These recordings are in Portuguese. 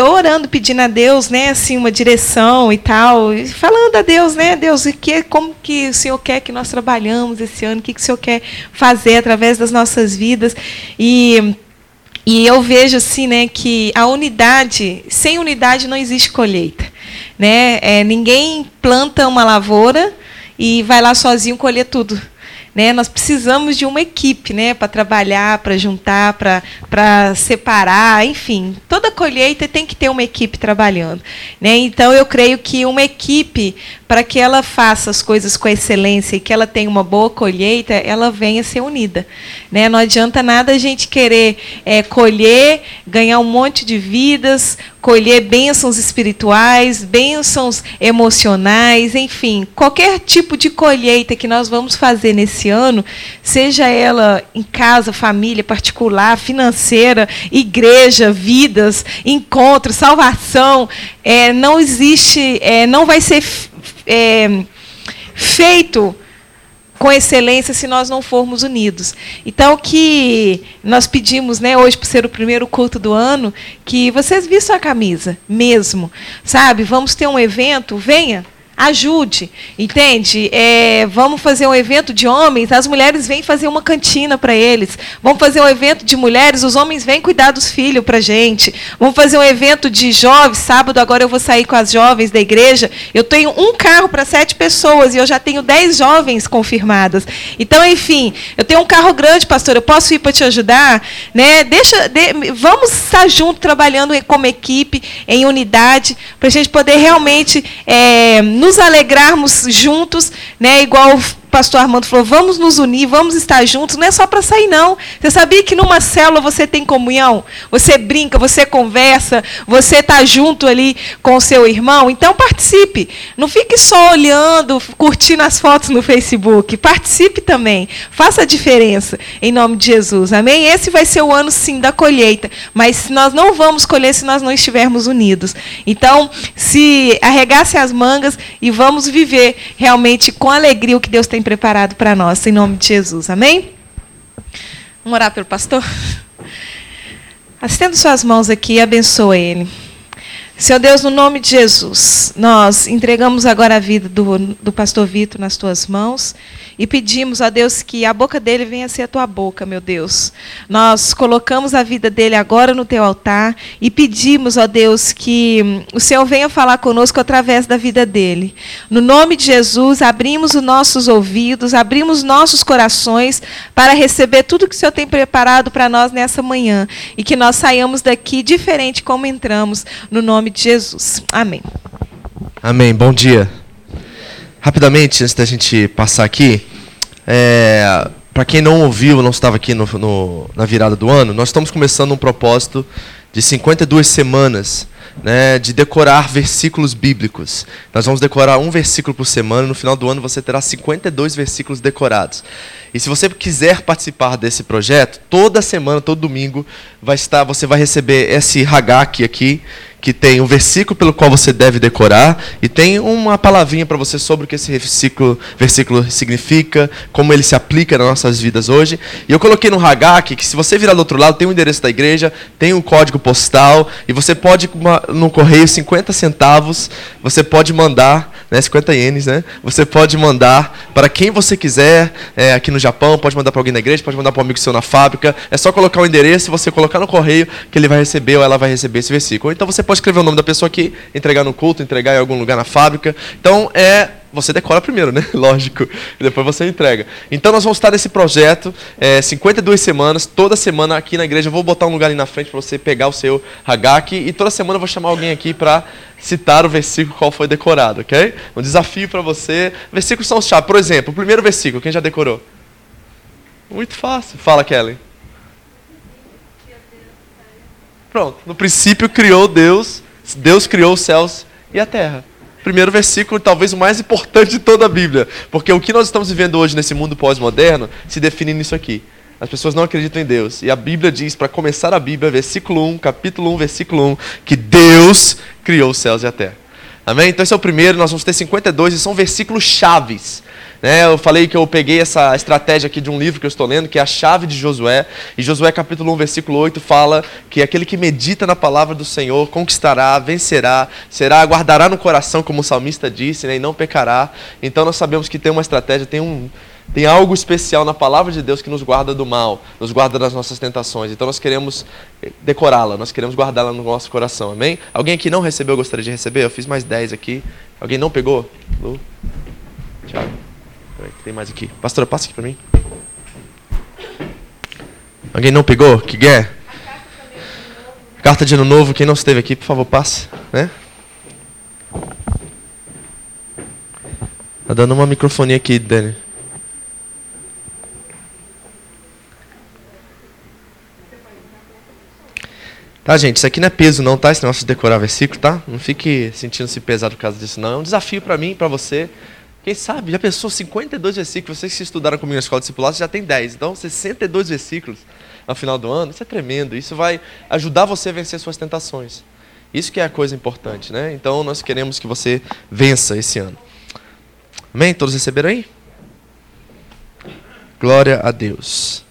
orando, pedindo a Deus, né, assim, uma direção e tal, e falando a Deus, né, Deus, que, como que o Senhor quer que nós trabalhamos esse ano, o que, que o Senhor quer fazer através das nossas vidas. E, e eu vejo assim, né, que a unidade, sem unidade não existe colheita. Né? É, ninguém planta uma lavoura e vai lá sozinho colher tudo. Né? Nós precisamos de uma equipe né? para trabalhar, para juntar, para separar, enfim. Toda colheita tem que ter uma equipe trabalhando. Né? Então, eu creio que uma equipe, para que ela faça as coisas com excelência e que ela tenha uma boa colheita, ela venha ser unida. Né? Não adianta nada a gente querer é, colher, ganhar um monte de vidas, colher bênçãos espirituais, bênçãos emocionais, enfim, qualquer tipo de colheita que nós vamos fazer nesse ano, seja ela em casa, família, particular, financeira, igreja, vidas, encontro, salvação, é, não existe, é, não vai ser é, feito com excelência se nós não formos unidos. Então, que nós pedimos, né, hoje, por ser o primeiro culto do ano, que vocês vistam a camisa, mesmo. Sabe? Vamos ter um evento, venha. Ajude, entende? É, vamos fazer um evento de homens, as mulheres vêm fazer uma cantina para eles. Vamos fazer um evento de mulheres, os homens vêm cuidar dos filhos para gente. Vamos fazer um evento de jovens, sábado agora eu vou sair com as jovens da igreja. Eu tenho um carro para sete pessoas e eu já tenho dez jovens confirmadas. Então, enfim, eu tenho um carro grande, pastor, eu posso ir para te ajudar? Né? Deixa, de, vamos estar juntos, trabalhando como equipe, em unidade, para a gente poder realmente... É, nos alegrarmos juntos, né? Igual pastor Armando falou, vamos nos unir, vamos estar juntos, não é só para sair, não. Você sabia que numa célula você tem comunhão? Você brinca, você conversa, você está junto ali com o seu irmão? Então participe. Não fique só olhando, curtindo as fotos no Facebook. Participe também. Faça a diferença, em nome de Jesus. Amém? Esse vai ser o ano, sim, da colheita. Mas nós não vamos colher se nós não estivermos unidos. Então, se arregasse as mangas e vamos viver realmente com alegria o que Deus tem preparado para nós, em nome de Jesus. Amém? Vamos orar pelo pastor? Estenda suas mãos aqui e abençoa ele. Senhor Deus, no nome de Jesus, nós entregamos agora a vida do, do pastor Vitor nas tuas mãos. E pedimos a Deus que a boca dele venha a ser a tua boca, meu Deus. Nós colocamos a vida dele agora no teu altar e pedimos, ó Deus, que o Senhor venha falar conosco através da vida dele. No nome de Jesus, abrimos os nossos ouvidos, abrimos nossos corações para receber tudo que o Senhor tem preparado para nós nessa manhã e que nós saiamos daqui diferente como entramos, no nome de Jesus. Amém. Amém. Bom dia. Rapidamente, antes da gente passar aqui, é, para quem não ouviu, não estava aqui no, no, na virada do ano, nós estamos começando um propósito de 52 semanas né, de decorar versículos bíblicos. Nós vamos decorar um versículo por semana, no final do ano você terá 52 versículos decorados. E se você quiser participar desse projeto, toda semana, todo domingo, vai estar, você vai receber esse Hagak aqui, que tem um versículo pelo qual você deve decorar e tem uma palavrinha para você sobre o que esse versículo, versículo significa, como ele se aplica nas nossas vidas hoje. E eu coloquei no Hagak que se você virar do outro lado, tem o endereço da igreja, tem o código postal e você pode no correio 50 centavos, você pode mandar, né, 50 ienes, né? Você pode mandar para quem você quiser, é, aqui no Japão, pode mandar para alguém na igreja, pode mandar para um amigo seu na fábrica. É só colocar o endereço você colocar no correio que ele vai receber ou ela vai receber esse versículo. Então você pode escrever o nome da pessoa aqui, entregar no culto, entregar em algum lugar na fábrica. Então, é você decora primeiro, né? Lógico. Depois você entrega. Então nós vamos estar nesse projeto, é, 52 semanas, toda semana aqui na igreja. Eu vou botar um lugar ali na frente para você pegar o seu Hagak. E toda semana eu vou chamar alguém aqui para citar o versículo qual foi decorado, ok? Um desafio para você. Versículos são os chave. Por exemplo, o primeiro versículo, quem já decorou? Muito fácil. Fala, Kelly. Pronto. No princípio criou Deus, Deus criou os céus e a terra. Primeiro versículo, talvez o mais importante de toda a Bíblia. Porque o que nós estamos vivendo hoje nesse mundo pós-moderno se define nisso aqui. As pessoas não acreditam em Deus. E a Bíblia diz, para começar a Bíblia, versículo 1, capítulo 1, versículo 1, que Deus criou os céus e a terra. Amém? Então esse é o primeiro, nós vamos ter 52 e são versículos chaves Né? Eu falei que eu peguei essa estratégia aqui de um livro que eu estou lendo, que é a chave de Josué. E Josué capítulo 1, versículo 8 fala que aquele que medita na palavra do Senhor conquistará, vencerá, será, guardará no coração, como o salmista disse, né? e não pecará. Então nós sabemos que tem uma estratégia, tem um tem algo especial na palavra de Deus que nos guarda do mal, nos guarda das nossas tentações. Então nós queremos decorá-la, nós queremos guardá-la no nosso coração, amém? Alguém aqui não recebeu, gostaria de receber? Eu fiz mais 10 aqui. Alguém não pegou? Lu? Tiago? Tem mais aqui. Pastora, passa aqui para mim. Alguém não pegou? Que quer? Carta de ano novo, quem não esteve aqui, por favor, passe. Né? Tá dando uma microfonia aqui, Dani. Tá, gente, isso aqui não é peso não, tá? Esse negócio de decorar versículo, tá? Não fique sentindo-se pesado por causa disso, não. É um desafio para mim para você. Quem sabe, já pensou 52 versículos, vocês que estudaram comigo na escola de discipulado, já tem 10. Então, 62 versículos no final do ano, isso é tremendo. Isso vai ajudar você a vencer suas tentações. Isso que é a coisa importante, né? Então, nós queremos que você vença esse ano. Amém? Todos receberam aí? Glória a Deus.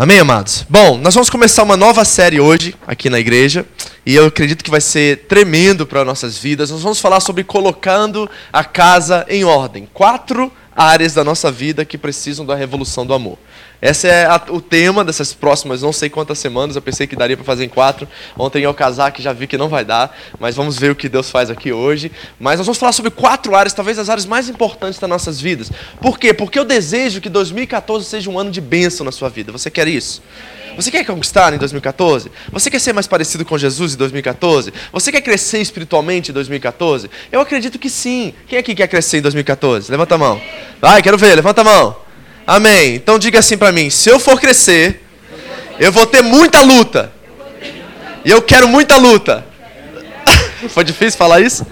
Amém, amados? Bom, nós vamos começar uma nova série hoje aqui na igreja e eu acredito que vai ser tremendo para nossas vidas. Nós vamos falar sobre colocando a casa em ordem. Quatro áreas da nossa vida que precisam da revolução do amor. Esse é a, o tema dessas próximas não sei quantas semanas. Eu pensei que daria para fazer em quatro. Ontem ao casar que já vi que não vai dar, mas vamos ver o que Deus faz aqui hoje. Mas nós vamos falar sobre quatro áreas, talvez as áreas mais importantes das nossas vidas. Por quê? Porque eu desejo que 2014 seja um ano de bênção na sua vida. Você quer isso? Você quer conquistar em 2014? Você quer ser mais parecido com Jesus em 2014? Você quer crescer espiritualmente em 2014? Eu acredito que sim. Quem aqui quer crescer em 2014? Levanta a mão. Vai, quero ver, levanta a mão. Amém. Então diga assim para mim: se eu for crescer, eu vou ter muita luta. E eu quero muita luta. Foi difícil falar isso?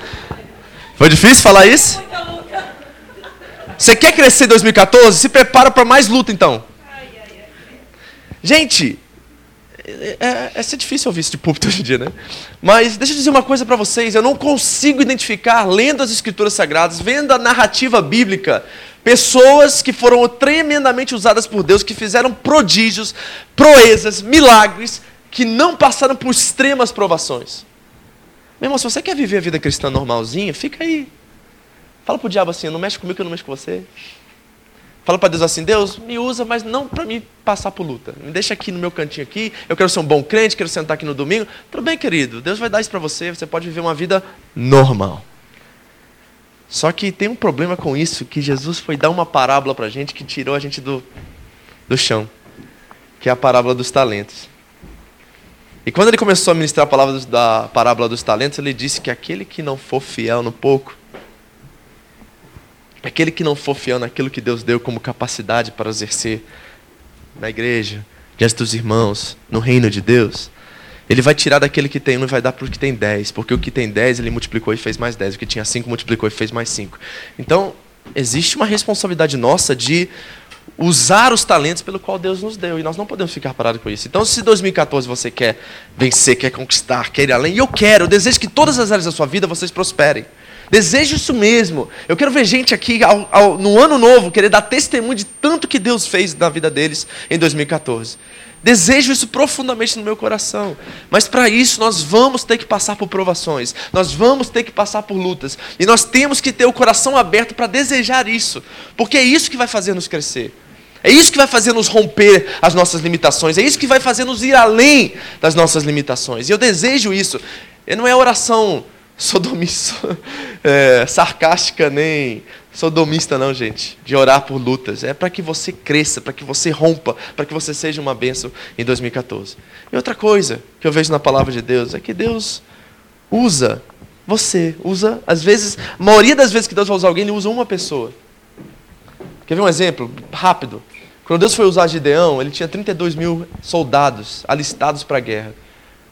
Foi difícil falar isso? Você quer crescer em 2014? Se prepara para mais luta então. Gente, é, é, é difícil ouvir isso de púlpito hoje em dia, né? Mas deixa eu dizer uma coisa para vocês: eu não consigo identificar, lendo as Escrituras Sagradas, vendo a narrativa bíblica, pessoas que foram tremendamente usadas por Deus, que fizeram prodígios, proezas, milagres, que não passaram por extremas provações. Meu irmão, se você quer viver a vida cristã normalzinha, fica aí. Fala pro diabo assim: não mexe comigo que eu não mexo com você. Fala para Deus assim: Deus, me usa, mas não para me passar por luta. Me deixa aqui no meu cantinho aqui. Eu quero ser um bom crente, quero sentar aqui no domingo. Tudo bem, querido. Deus vai dar isso para você. Você pode viver uma vida normal. Só que tem um problema com isso, que Jesus foi dar uma parábola para a gente que tirou a gente do, do chão, que é a parábola dos talentos. E quando ele começou a ministrar a palavra da parábola dos talentos, ele disse que aquele que não for fiel no pouco, Aquele que não for fiel naquilo que Deus deu como capacidade para exercer na igreja, diante dos irmãos, no reino de Deus, ele vai tirar daquele que tem um e vai dar para o que tem dez. Porque o que tem dez, ele multiplicou e fez mais dez. O que tinha cinco, multiplicou e fez mais cinco. Então, existe uma responsabilidade nossa de usar os talentos pelo qual Deus nos deu. E nós não podemos ficar parados com isso. Então, se 2014 você quer vencer, quer conquistar, quer ir além, e eu quero, eu desejo que todas as áreas da sua vida vocês prosperem. Desejo isso mesmo. Eu quero ver gente aqui ao, ao, no ano novo querer dar testemunho de tanto que Deus fez na vida deles em 2014. Desejo isso profundamente no meu coração. Mas para isso nós vamos ter que passar por provações. Nós vamos ter que passar por lutas. E nós temos que ter o coração aberto para desejar isso. Porque é isso que vai fazer nos crescer. É isso que vai fazer nos romper as nossas limitações. É isso que vai fazer nos ir além das nossas limitações. E eu desejo isso. E não é oração sodomista, é, sarcástica nem sodomista, não, gente. De orar por lutas. É para que você cresça, para que você rompa, para que você seja uma bênção em 2014. E outra coisa que eu vejo na palavra de Deus é que Deus usa você, usa, às vezes, a maioria das vezes que Deus vai usar alguém, Ele usa uma pessoa. Quer ver um exemplo rápido? Quando Deus foi usar Gideão, ele tinha 32 mil soldados alistados para a guerra.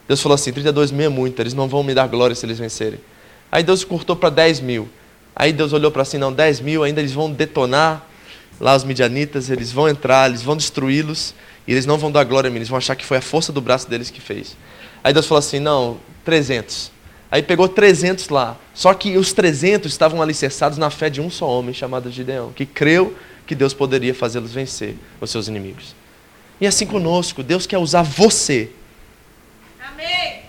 Deus falou assim: 32 mil é muito, eles não vão me dar glória se eles vencerem. Aí Deus cortou para 10 mil. Aí Deus olhou para assim: não, 10 mil ainda eles vão detonar lá os midianitas, eles vão entrar, eles vão destruí-los e eles não vão dar glória a mim, eles vão achar que foi a força do braço deles que fez. Aí Deus falou assim: não, 300. Aí pegou 300 lá. Só que os 300 estavam alicerçados na fé de um só homem chamado Gideão, que creu que Deus poderia fazê-los vencer os seus inimigos. E assim conosco, Deus quer usar você. Amém.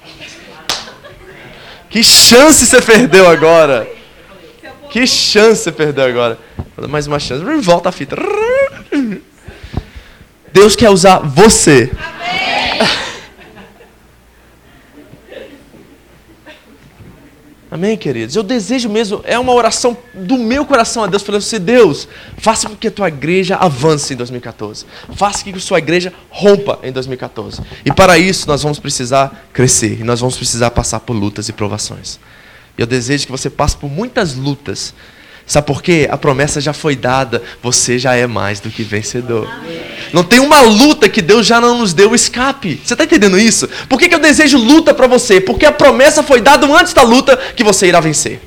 Que chance você perdeu agora? Que chance você perdeu agora? Mais uma chance. Volta a fita. Deus quer usar você. Amém. Amém, queridos? Eu desejo mesmo, é uma oração do meu coração a Deus, falando assim: Deus, faça com que a tua igreja avance em 2014. Faça com que a sua igreja rompa em 2014. E para isso nós vamos precisar crescer, e nós vamos precisar passar por lutas e provações. Eu desejo que você passe por muitas lutas Sabe por quê? A promessa já foi dada, você já é mais do que vencedor. Não tem uma luta que Deus já não nos deu escape. Você está entendendo isso? Por que, que eu desejo luta para você? Porque a promessa foi dada antes da luta que você irá vencer.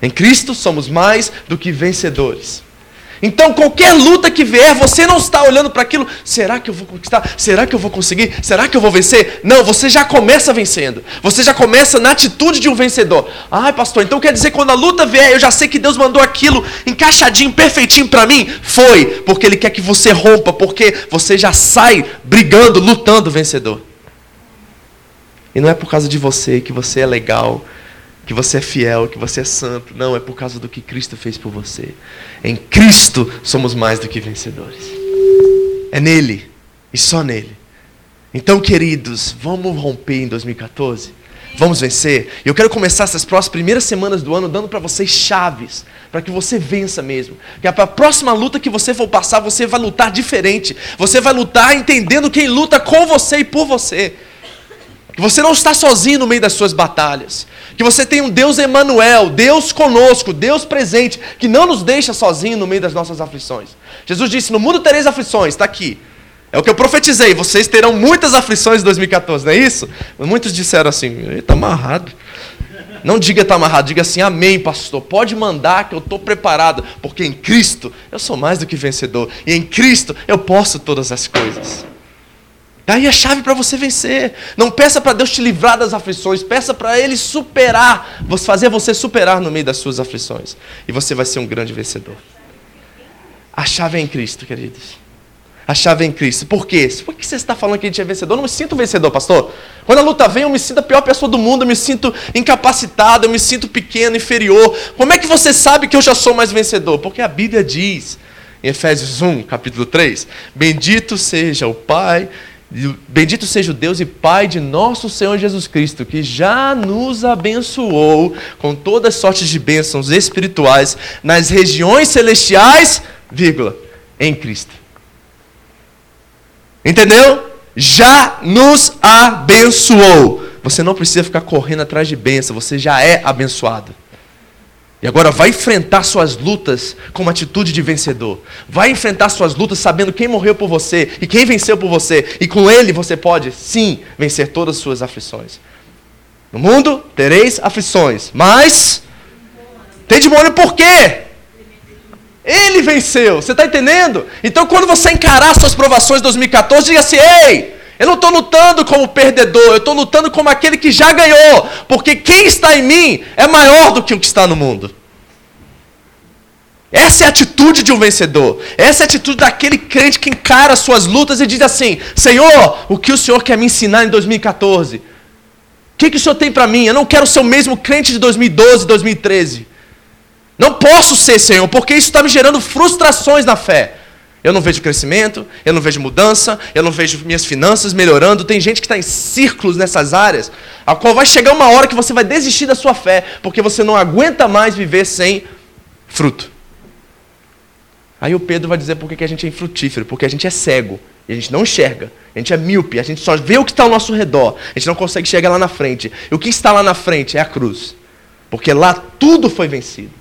Em Cristo somos mais do que vencedores. Então, qualquer luta que vier, você não está olhando para aquilo, será que eu vou conquistar? Será que eu vou conseguir? Será que eu vou vencer? Não, você já começa vencendo. Você já começa na atitude de um vencedor. Ai, pastor, então quer dizer que quando a luta vier, eu já sei que Deus mandou aquilo encaixadinho, perfeitinho para mim? Foi, porque Ele quer que você rompa, porque você já sai brigando, lutando vencedor. E não é por causa de você que você é legal, que você é fiel, que você é santo. Não, é por causa do que Cristo fez por você. Em Cristo somos mais do que vencedores. É nele e só nele. Então, queridos, vamos romper em 2014? Vamos vencer? Eu quero começar essas próximas primeiras semanas do ano dando para vocês chaves, para que você vença mesmo. Que a próxima luta que você for passar, você vai lutar diferente. Você vai lutar entendendo quem luta com você e por você. Que você não está sozinho no meio das suas batalhas. Que você tem um Deus Emanuel, Deus conosco, Deus presente, que não nos deixa sozinho no meio das nossas aflições. Jesus disse: "No mundo tereis aflições", está aqui. É o que eu profetizei, vocês terão muitas aflições em 2014, não é isso? Muitos disseram assim: "Está amarrado". Não diga está amarrado, diga assim: "Amém, pastor. Pode mandar que eu estou preparado, porque em Cristo eu sou mais do que vencedor, e em Cristo eu posso todas as coisas". Daí a chave para você vencer. Não peça para Deus te livrar das aflições, peça para Ele superar, fazer você superar no meio das suas aflições. E você vai ser um grande vencedor. A chave é em Cristo, queridos. A chave é em Cristo. Por quê? Por que você está falando que a gente é vencedor? Eu não me sinto vencedor, pastor. Quando a luta vem, eu me sinto a pior pessoa do mundo, eu me sinto incapacitado, eu me sinto pequeno, inferior. Como é que você sabe que eu já sou mais vencedor? Porque a Bíblia diz, em Efésios 1, capítulo 3: Bendito seja o Pai Bendito seja o Deus e Pai de nosso Senhor Jesus Cristo, que já nos abençoou com todas sortes de bênçãos espirituais nas regiões celestiais, vírgula, em Cristo. Entendeu? Já nos abençoou. Você não precisa ficar correndo atrás de bênção, você já é abençoado. E agora vai enfrentar suas lutas com uma atitude de vencedor. Vai enfrentar suas lutas sabendo quem morreu por você e quem venceu por você. E com ele você pode, sim, vencer todas as suas aflições. No mundo tereis aflições, mas tem de molho por quê? Ele venceu, você está entendendo? Então quando você encarar suas provações de 2014, diga assim: ei, eu não estou lutando como perdedor, eu estou lutando como aquele que já ganhou, porque quem está em mim é maior do que o que está no mundo. Essa é a atitude de um vencedor. Essa é a atitude daquele crente que encara suas lutas e diz assim: Senhor, o que o Senhor quer me ensinar em 2014? O que, que o Senhor tem para mim? Eu não quero ser o mesmo crente de 2012, 2013. Não posso ser, Senhor, porque isso está me gerando frustrações na fé. Eu não vejo crescimento, eu não vejo mudança, eu não vejo minhas finanças melhorando. Tem gente que está em círculos nessas áreas, a qual vai chegar uma hora que você vai desistir da sua fé, porque você não aguenta mais viver sem fruto. Aí o Pedro vai dizer por que a gente é infrutífero, porque a gente é cego, a gente não enxerga, a gente é míope, a gente só vê o que está ao nosso redor, a gente não consegue chegar lá na frente. E o que está lá na frente é a cruz, porque lá tudo foi vencido.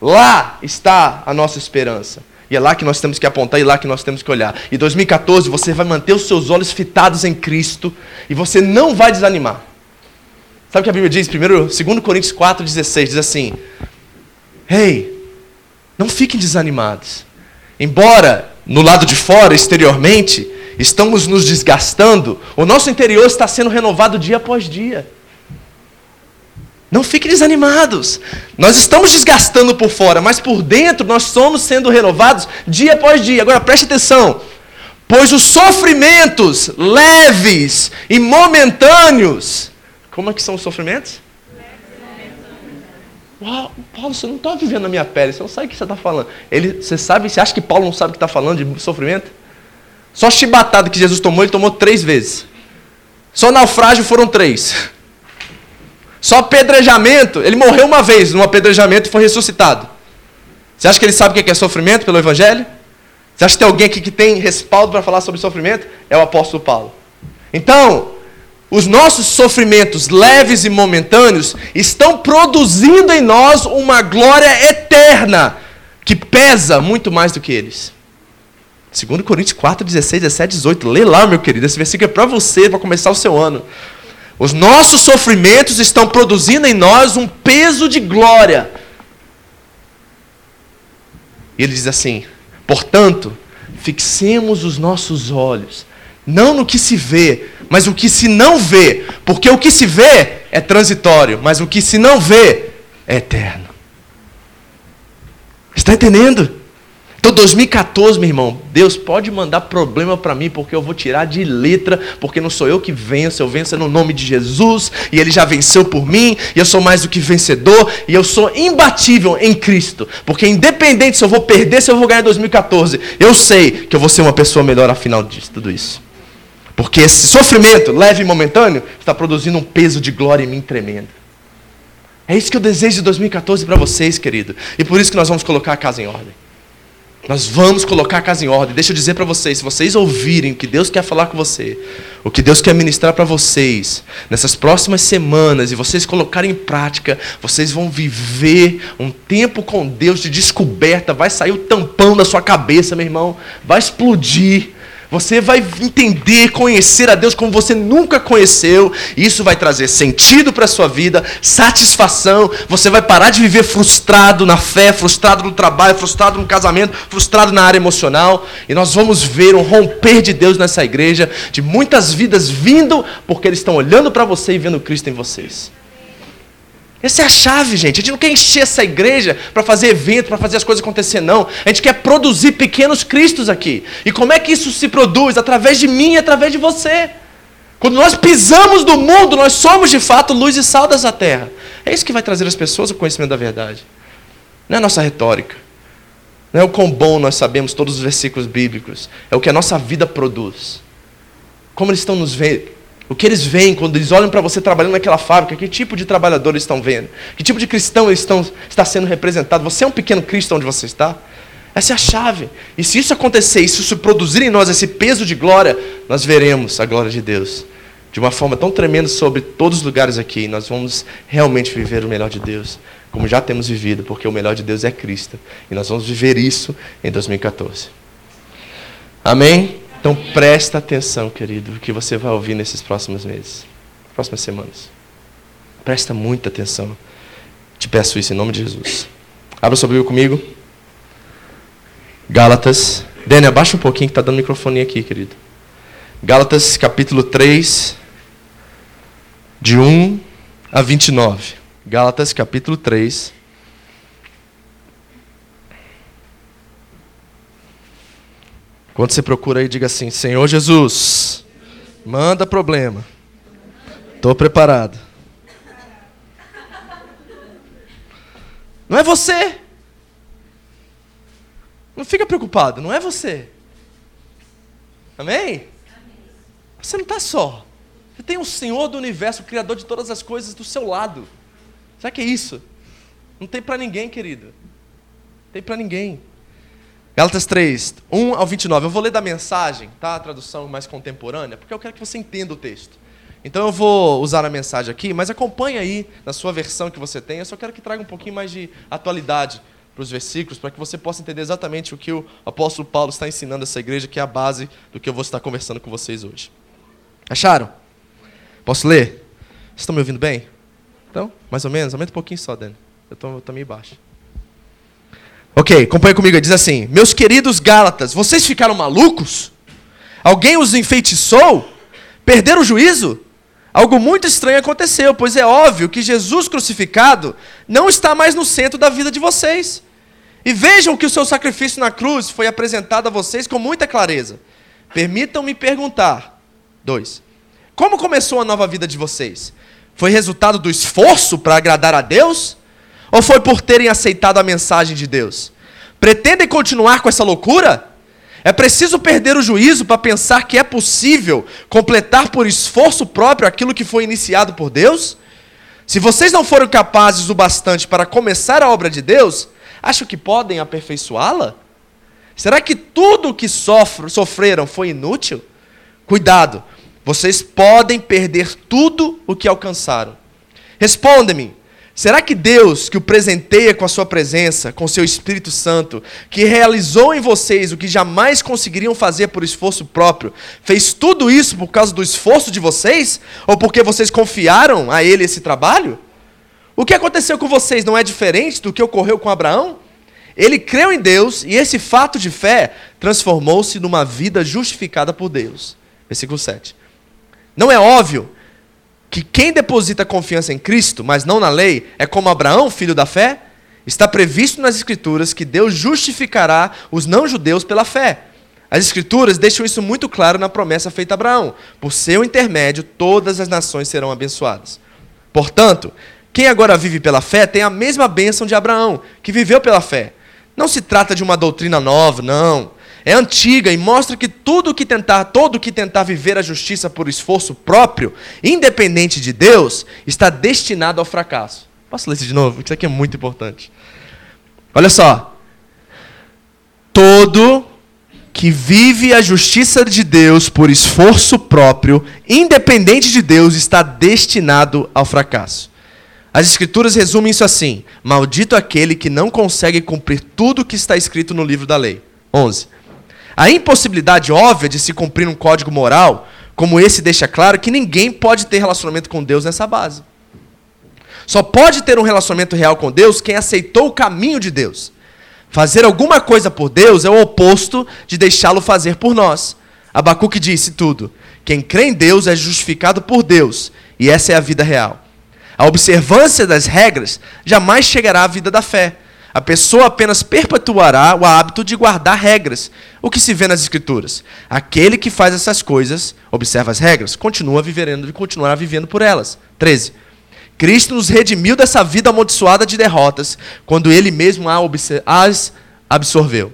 Lá está a nossa esperança. E é lá que nós temos que apontar e é lá que nós temos que olhar. E 2014 você vai manter os seus olhos fitados em Cristo e você não vai desanimar. Sabe o que a Bíblia diz? Primeiro, 2 Coríntios 4,16 diz assim: Ei, não fiquem desanimados. Embora no lado de fora, exteriormente, estamos nos desgastando, o nosso interior está sendo renovado dia após dia. Não fiquem desanimados. Nós estamos desgastando por fora, mas por dentro nós somos sendo renovados dia após dia. Agora preste atenção. Pois os sofrimentos leves e momentâneos. Como é que são os sofrimentos? Uau, Paulo, você não está vivendo na minha pele, você não sabe o que você está falando. Ele, você sabe, você acha que Paulo não sabe o que está falando de sofrimento? Só chibatada que Jesus tomou, ele tomou três vezes. Só naufrágio foram três. Só apedrejamento, ele morreu uma vez num apedrejamento e foi ressuscitado. Você acha que ele sabe o que é sofrimento pelo Evangelho? Você acha que tem alguém aqui que tem respaldo para falar sobre sofrimento? É o apóstolo Paulo. Então, os nossos sofrimentos leves e momentâneos estão produzindo em nós uma glória eterna que pesa muito mais do que eles. 2 Coríntios 4, 16, 17, 18. Lê lá, meu querido. Esse versículo é para você, para começar o seu ano. Os nossos sofrimentos estão produzindo em nós um peso de glória. E ele diz assim: portanto, fixemos os nossos olhos, não no que se vê, mas o que se não vê. Porque o que se vê é transitório, mas o que se não vê é eterno. Está entendendo? Então, 2014, meu irmão, Deus pode mandar problema para mim, porque eu vou tirar de letra, porque não sou eu que venço, eu venço no nome de Jesus, e Ele já venceu por mim, e eu sou mais do que vencedor, e eu sou imbatível em Cristo, porque independente se eu vou perder, se eu vou ganhar em 2014, eu sei que eu vou ser uma pessoa melhor afinal de tudo isso. Porque esse sofrimento, leve e momentâneo, está produzindo um peso de glória em mim tremendo. É isso que eu desejo de 2014 para vocês, querido. E por isso que nós vamos colocar a casa em ordem. Nós vamos colocar a casa em ordem. Deixa eu dizer para vocês, se vocês ouvirem o que Deus quer falar com você, o que Deus quer ministrar para vocês nessas próximas semanas e vocês colocarem em prática, vocês vão viver um tempo com Deus de descoberta, vai sair o tampão da sua cabeça, meu irmão, vai explodir. Você vai entender, conhecer a Deus como você nunca conheceu. Isso vai trazer sentido para a sua vida, satisfação. Você vai parar de viver frustrado na fé, frustrado no trabalho, frustrado no casamento, frustrado na área emocional. E nós vamos ver um romper de Deus nessa igreja, de muitas vidas vindo, porque eles estão olhando para você e vendo Cristo em vocês. Essa é a chave, gente. A gente não quer encher essa igreja para fazer evento, para fazer as coisas acontecer, não. A gente quer produzir pequenos cristos aqui. E como é que isso se produz? Através de mim e através de você. Quando nós pisamos no mundo, nós somos de fato luz e sal dessa terra. É isso que vai trazer as pessoas o conhecimento da verdade. Não é a nossa retórica. Não é o quão bom nós sabemos todos os versículos bíblicos. É o que a nossa vida produz. Como eles estão nos vendo o que eles veem quando eles olham para você trabalhando naquela fábrica, que tipo de trabalhador eles estão vendo? Que tipo de cristão eles estão, está sendo representado? Você é um pequeno Cristo onde você está? Essa é a chave. E se isso acontecer, e se isso produzir em nós esse peso de glória, nós veremos a glória de Deus de uma forma tão tremenda sobre todos os lugares aqui. Nós vamos realmente viver o melhor de Deus, como já temos vivido, porque o melhor de Deus é Cristo. E nós vamos viver isso em 2014. Amém? Então presta atenção, querido, o que você vai ouvir nesses próximos meses, próximas semanas. Presta muita atenção. Te peço isso em nome de Jesus. Abra Bíblia comigo. Gálatas. Dani, abaixa um pouquinho que está dando microfone aqui, querido. Gálatas capítulo 3, de 1 a 29. Gálatas capítulo 3, Quando você procura aí, diga assim: Senhor Jesus, manda problema. Estou preparado. Não é você. Não fica preocupado, não é você. Amém? Você não está só. Você tem um Senhor do universo, o Criador de todas as coisas do seu lado. Sabe que é isso? Não tem para ninguém, querido. Não tem para ninguém. Gálatas 3, 1 ao 29. Eu vou ler da mensagem, tá? A tradução mais contemporânea, porque eu quero que você entenda o texto. Então eu vou usar a mensagem aqui, mas acompanhe aí na sua versão que você tem. Eu só quero que traga um pouquinho mais de atualidade para os versículos, para que você possa entender exatamente o que o apóstolo Paulo está ensinando essa igreja, que é a base do que eu vou estar conversando com vocês hoje. Acharam? Posso ler? Vocês estão me ouvindo bem? Então, mais ou menos? Aumenta um pouquinho só, Dani. Eu estou meio baixo. Ok, acompanha comigo, diz assim: Meus queridos Gálatas, vocês ficaram malucos? Alguém os enfeitiçou? Perderam o juízo? algo muito estranho aconteceu, pois é óbvio que Jesus crucificado não está mais no centro da vida de vocês. E vejam que o seu sacrifício na cruz foi apresentado a vocês com muita clareza. Permitam-me perguntar: dois. Como começou a nova vida de vocês? Foi resultado do esforço para agradar a Deus? Ou foi por terem aceitado a mensagem de Deus? Pretendem continuar com essa loucura? É preciso perder o juízo para pensar que é possível completar por esforço próprio aquilo que foi iniciado por Deus? Se vocês não foram capazes o bastante para começar a obra de Deus, acham que podem aperfeiçoá-la? Será que tudo o que sofro, sofreram foi inútil? Cuidado, vocês podem perder tudo o que alcançaram. Responda-me, Será que Deus, que o presenteia com a sua presença, com o seu Espírito Santo, que realizou em vocês o que jamais conseguiriam fazer por esforço próprio, fez tudo isso por causa do esforço de vocês? Ou porque vocês confiaram a Ele esse trabalho? O que aconteceu com vocês não é diferente do que ocorreu com Abraão? Ele creu em Deus e esse fato de fé transformou-se numa vida justificada por Deus. Versículo 7. Não é óbvio que quem deposita confiança em Cristo, mas não na lei, é como Abraão, filho da fé? Está previsto nas Escrituras que Deus justificará os não-judeus pela fé. As Escrituras deixam isso muito claro na promessa feita a Abraão: por seu intermédio, todas as nações serão abençoadas. Portanto, quem agora vive pela fé tem a mesma bênção de Abraão, que viveu pela fé. Não se trata de uma doutrina nova, não é antiga e mostra que tudo que tentar, todo que tentar viver a justiça por esforço próprio, independente de Deus, está destinado ao fracasso. Posso ler isso de novo? Isso aqui é muito importante. Olha só. Todo que vive a justiça de Deus por esforço próprio, independente de Deus, está destinado ao fracasso. As Escrituras resumem isso assim: Maldito aquele que não consegue cumprir tudo o que está escrito no livro da lei. 11. A impossibilidade óbvia de se cumprir um código moral como esse deixa claro que ninguém pode ter relacionamento com Deus nessa base. Só pode ter um relacionamento real com Deus quem aceitou o caminho de Deus. Fazer alguma coisa por Deus é o oposto de deixá-lo fazer por nós. Abacuque disse tudo. Quem crê em Deus é justificado por Deus, e essa é a vida real. A observância das regras jamais chegará à vida da fé. A pessoa apenas perpetuará o hábito de guardar regras, o que se vê nas Escrituras. Aquele que faz essas coisas, observa as regras, continua vivendo e continuará vivendo por elas. 13. Cristo nos redimiu dessa vida amaldiçoada de derrotas, quando ele mesmo as absorveu.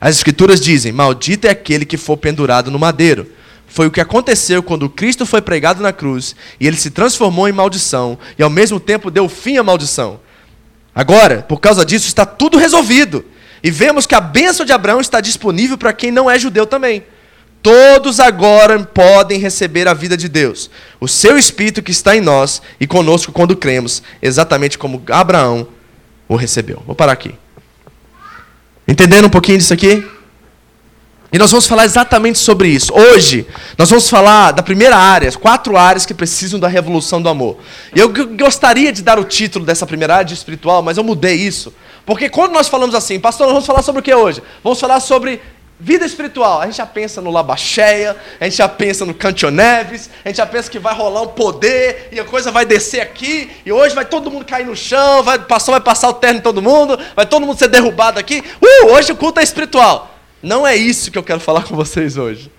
As Escrituras dizem: Maldito é aquele que for pendurado no madeiro. Foi o que aconteceu quando Cristo foi pregado na cruz e ele se transformou em maldição e ao mesmo tempo deu fim à maldição. Agora, por causa disso, está tudo resolvido. E vemos que a bênção de Abraão está disponível para quem não é judeu também. Todos agora podem receber a vida de Deus. O seu Espírito que está em nós e conosco quando cremos, exatamente como Abraão o recebeu. Vou parar aqui. Entendendo um pouquinho disso aqui? E nós vamos falar exatamente sobre isso. Hoje, nós vamos falar da primeira área, quatro áreas que precisam da revolução do amor. E eu gostaria de dar o título dessa primeira área de espiritual, mas eu mudei isso. Porque quando nós falamos assim, pastor, nós vamos falar sobre o que hoje? Vamos falar sobre vida espiritual. A gente já pensa no Labacheia, a gente já pensa no Cantioneves, a gente já pensa que vai rolar um poder e a coisa vai descer aqui, e hoje vai todo mundo cair no chão, vai, passar, vai passar o terno em todo mundo, vai todo mundo ser derrubado aqui. Uh, hoje o culto é espiritual. Não é isso que eu quero falar com vocês hoje.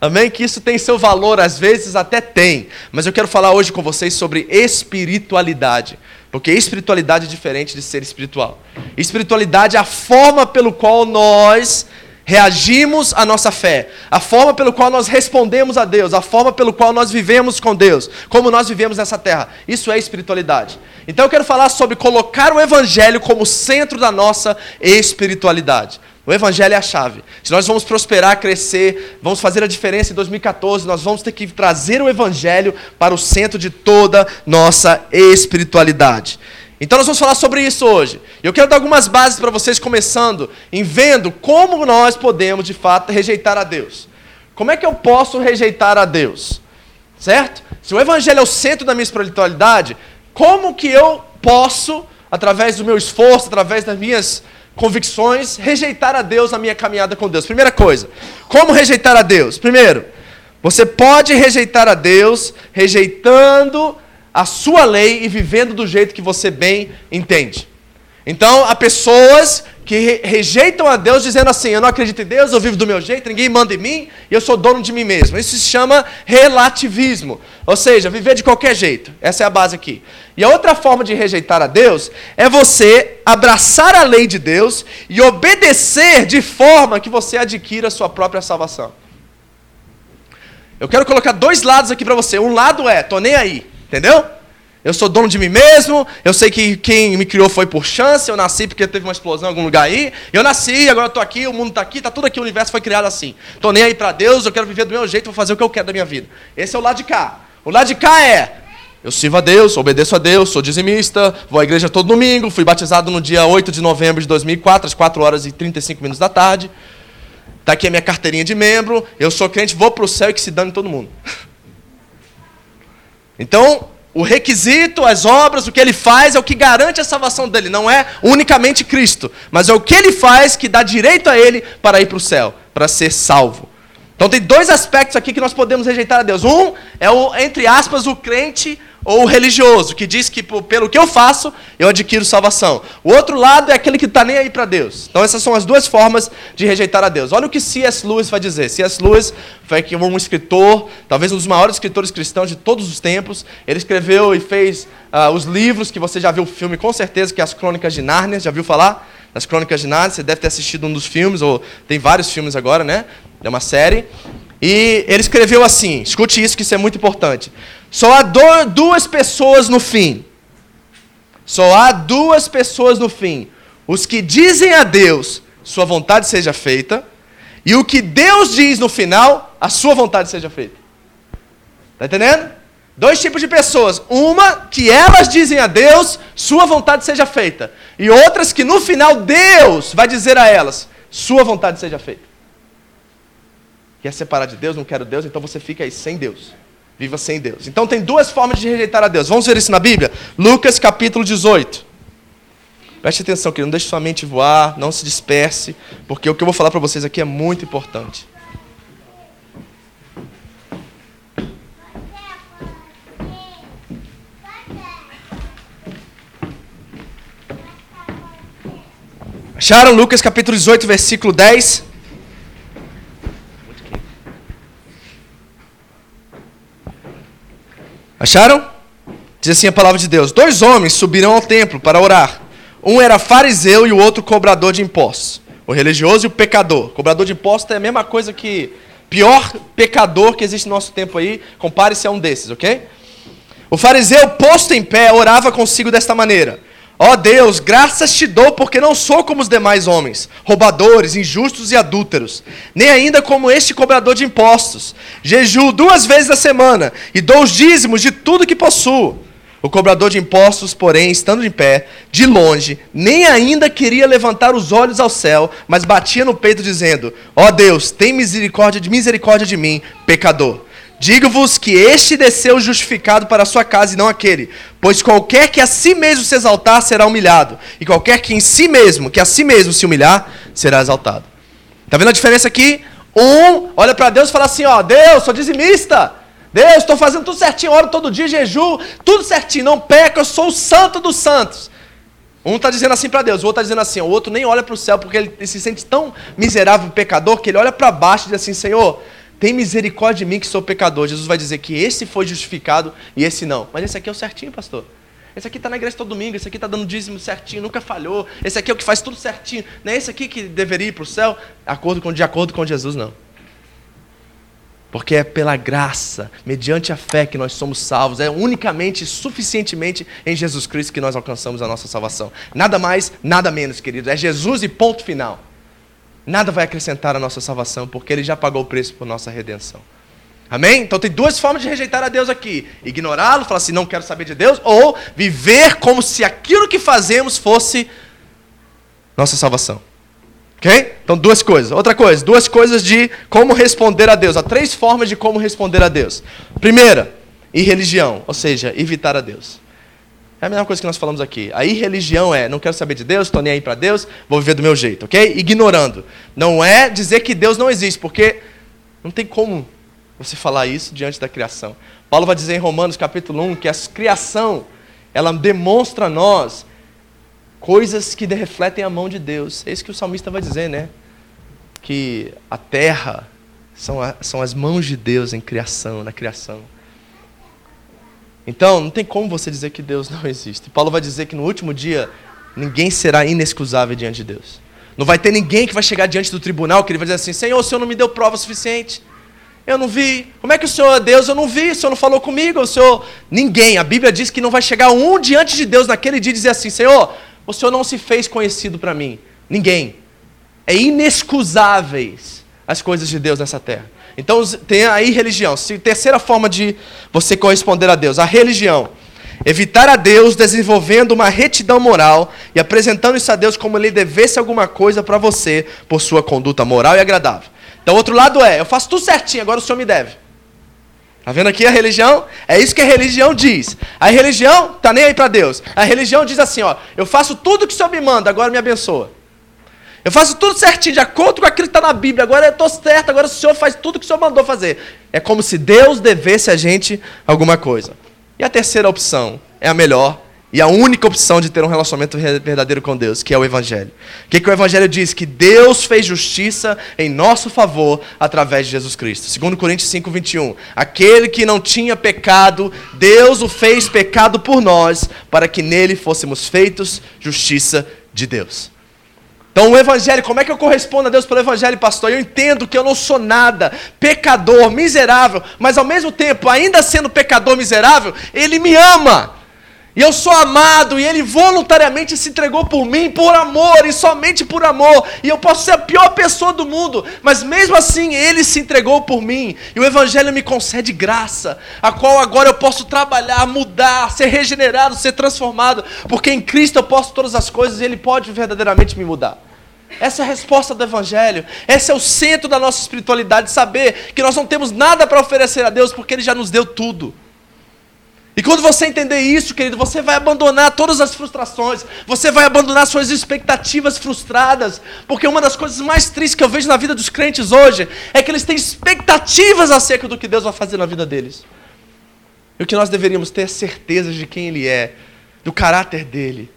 Amém? Que isso tem seu valor, às vezes até tem. Mas eu quero falar hoje com vocês sobre espiritualidade. Porque espiritualidade é diferente de ser espiritual. Espiritualidade é a forma pelo qual nós reagimos à nossa fé, a forma pelo qual nós respondemos a Deus, a forma pelo qual nós vivemos com Deus, como nós vivemos nessa terra. Isso é espiritualidade. Então eu quero falar sobre colocar o evangelho como centro da nossa espiritualidade. O Evangelho é a chave. Se nós vamos prosperar, crescer, vamos fazer a diferença em 2014, nós vamos ter que trazer o Evangelho para o centro de toda nossa espiritualidade. Então nós vamos falar sobre isso hoje. Eu quero dar algumas bases para vocês, começando em vendo como nós podemos, de fato, rejeitar a Deus. Como é que eu posso rejeitar a Deus? Certo? Se o Evangelho é o centro da minha espiritualidade, como que eu posso, através do meu esforço, através das minhas convicções, rejeitar a Deus na minha caminhada com Deus. Primeira coisa, como rejeitar a Deus? Primeiro, Você pode rejeitar a Deus, rejeitando a sua lei e vivendo do jeito que você bem entende. Então, há pessoas que rejeitam a Deus dizendo assim: Eu não acredito em Deus, eu vivo do meu jeito, ninguém manda em mim e eu sou dono de mim mesmo. Isso se chama relativismo. Ou seja, viver de qualquer jeito. Essa é a base aqui. E a outra forma de rejeitar a Deus é você abraçar a lei de Deus e obedecer de forma que você adquira a sua própria salvação. Eu quero colocar dois lados aqui para você. Um lado é: tô nem aí, entendeu? Eu sou dono de mim mesmo, eu sei que quem me criou foi por chance, eu nasci porque teve uma explosão em algum lugar aí. Eu nasci, agora estou aqui, o mundo está aqui, está tudo aqui, o universo foi criado assim. Estou nem aí para Deus, eu quero viver do meu jeito, vou fazer o que eu quero da minha vida. Esse é o lado de cá. O lado de cá é, eu sirvo a Deus, obedeço a Deus, sou dizimista, vou à igreja todo domingo, fui batizado no dia 8 de novembro de 2004, às 4 horas e 35 minutos da tarde. Está aqui a minha carteirinha de membro, eu sou crente, vou para o céu e que se dane todo mundo. Então, o requisito, as obras, o que ele faz é o que garante a salvação dele. Não é unicamente Cristo, mas é o que ele faz que dá direito a ele para ir para o céu, para ser salvo. Então tem dois aspectos aqui que nós podemos rejeitar a Deus. Um é o, entre aspas, o crente ou o religioso, que diz que pelo que eu faço, eu adquiro salvação. O outro lado é aquele que está nem aí para Deus. Então essas são as duas formas de rejeitar a Deus. Olha o que C.S. Lewis vai dizer. C.S. Lewis foi um escritor, talvez um dos maiores escritores cristãos de todos os tempos. Ele escreveu e fez uh, os livros que você já viu o filme com certeza, que é as Crônicas de Nárnia. Já viu falar? Das Crônicas de Nárnia, você deve ter assistido um dos filmes, ou tem vários filmes agora, né? É uma série. E ele escreveu assim: escute isso, que isso é muito importante. Só há duas pessoas no fim. Só há duas pessoas no fim. Os que dizem a Deus, sua vontade seja feita, e o que Deus diz no final, a sua vontade seja feita. Está entendendo? Dois tipos de pessoas. Uma que elas dizem a Deus, sua vontade seja feita. E outras que no final Deus vai dizer a elas, sua vontade seja feita. Quer separar de Deus, não quero Deus, então você fica aí sem Deus. Viva sem Deus. Então tem duas formas de rejeitar a Deus. Vamos ver isso na Bíblia? Lucas capítulo 18. Preste atenção, querido, não deixe sua mente voar, não se disperse, porque o que eu vou falar para vocês aqui é muito importante. Acharam Lucas capítulo 18, versículo 10? Acharam? Diz assim a palavra de Deus: Dois homens subiram ao templo para orar. Um era fariseu e o outro cobrador de impostos. O religioso e o pecador. Cobrador de impostos é a mesma coisa que pior pecador que existe no nosso tempo aí. Compare-se a um desses, ok? O fariseu, posto em pé, orava consigo desta maneira: Ó oh Deus, graças te dou, porque não sou como os demais homens, roubadores, injustos e adúlteros, nem ainda como este cobrador de impostos. Jejuo duas vezes na semana e dou os dízimos de tudo que possuo. O cobrador de impostos, porém, estando em pé, de longe, nem ainda queria levantar os olhos ao céu, mas batia no peito, dizendo: Ó oh Deus, tem misericórdia misericórdia de mim, pecador. Digo-vos que este desceu justificado para a sua casa e não aquele. Pois qualquer que a si mesmo se exaltar será humilhado, e qualquer que em si mesmo, que a si mesmo se humilhar, será exaltado. Está vendo a diferença aqui? Um olha para Deus e fala assim: Ó, Deus, sou dizimista. Deus, estou fazendo tudo certinho, oro todo dia, jejum, tudo certinho, não peca, eu sou o santo dos santos. Um está dizendo assim para Deus, o outro está dizendo assim, o outro nem olha para o céu, porque ele se sente tão miserável pecador que ele olha para baixo e diz assim: Senhor, tem misericórdia de mim que sou pecador. Jesus vai dizer que esse foi justificado e esse não. Mas esse aqui é o certinho, pastor. Esse aqui está na igreja todo domingo, esse aqui está dando dízimo certinho, nunca falhou. Esse aqui é o que faz tudo certinho. Não é esse aqui que deveria ir para o céu acordo com, de acordo com Jesus, não. Porque é pela graça, mediante a fé que nós somos salvos. É unicamente, suficientemente em Jesus Cristo que nós alcançamos a nossa salvação. Nada mais, nada menos, queridos. É Jesus e ponto final nada vai acrescentar a nossa salvação, porque Ele já pagou o preço por nossa redenção. Amém? Então tem duas formas de rejeitar a Deus aqui: ignorá-lo, falar assim, não quero saber de Deus, ou viver como se aquilo que fazemos fosse nossa salvação. Ok? Então, duas coisas. Outra coisa, duas coisas de como responder a Deus. Há três formas de como responder a Deus. Primeira, irreligião, ou seja, evitar a Deus. É a mesma coisa que nós falamos aqui. A irreligião é, não quero saber de Deus, estou nem aí para Deus, vou viver do meu jeito, ok? Ignorando. Não é dizer que Deus não existe, porque não tem como você falar isso diante da criação. Paulo vai dizer em Romanos capítulo 1 que a criação, ela demonstra a nós coisas que refletem a mão de Deus. É isso que o salmista vai dizer, né? Que a terra são, a, são as mãos de Deus em criação, na criação. Então, não tem como você dizer que Deus não existe. Paulo vai dizer que no último dia, ninguém será inexcusável diante de Deus. Não vai ter ninguém que vai chegar diante do tribunal que ele vai dizer assim: Senhor, o Senhor não me deu prova suficiente. Eu não vi. Como é que o Senhor é Deus? Eu não vi. O Senhor não falou comigo. O Senhor. Ninguém. A Bíblia diz que não vai chegar um diante de Deus naquele dia e dizer assim: Senhor, o Senhor não se fez conhecido para mim. Ninguém. É inexcusáveis as coisas de Deus nessa terra. Então tem aí religião. Terceira forma de você corresponder a Deus, a religião. Evitar a Deus desenvolvendo uma retidão moral e apresentando isso a Deus como ele devesse alguma coisa para você por sua conduta moral e agradável. Então, outro lado é, eu faço tudo certinho, agora o Senhor me deve. Tá vendo aqui a religião? É isso que a religião diz. A religião tá nem aí para Deus. A religião diz assim, ó, eu faço tudo que o Senhor me manda, agora me abençoa. Eu faço tudo certinho, de acordo com aquilo que está na Bíblia. Agora eu estou certo, agora o Senhor faz tudo que o Senhor mandou fazer. É como se Deus devesse a gente alguma coisa. E a terceira opção é a melhor e a única opção de ter um relacionamento verdadeiro com Deus, que é o Evangelho. O que, que o Evangelho diz? Que Deus fez justiça em nosso favor através de Jesus Cristo. Segundo Coríntios 5, 21. Aquele que não tinha pecado, Deus o fez pecado por nós, para que nele fôssemos feitos justiça de Deus. Então, o Evangelho, como é que eu correspondo a Deus pelo Evangelho, pastor? Eu entendo que eu não sou nada, pecador, miserável, mas ao mesmo tempo, ainda sendo pecador miserável, Ele me ama. E eu sou amado, e Ele voluntariamente se entregou por mim, por amor, e somente por amor. E eu posso ser a pior pessoa do mundo, mas mesmo assim Ele se entregou por mim. E o Evangelho me concede graça, a qual agora eu posso trabalhar, mudar, ser regenerado, ser transformado, porque em Cristo eu posso todas as coisas e Ele pode verdadeiramente me mudar. Essa é a resposta do Evangelho. Esse é o centro da nossa espiritualidade, saber que nós não temos nada para oferecer a Deus, porque Ele já nos deu tudo. E quando você entender isso, querido, você vai abandonar todas as frustrações, você vai abandonar suas expectativas frustradas, porque uma das coisas mais tristes que eu vejo na vida dos crentes hoje é que eles têm expectativas acerca do que Deus vai fazer na vida deles. E o que nós deveríamos ter é certeza de quem Ele é, do caráter dele,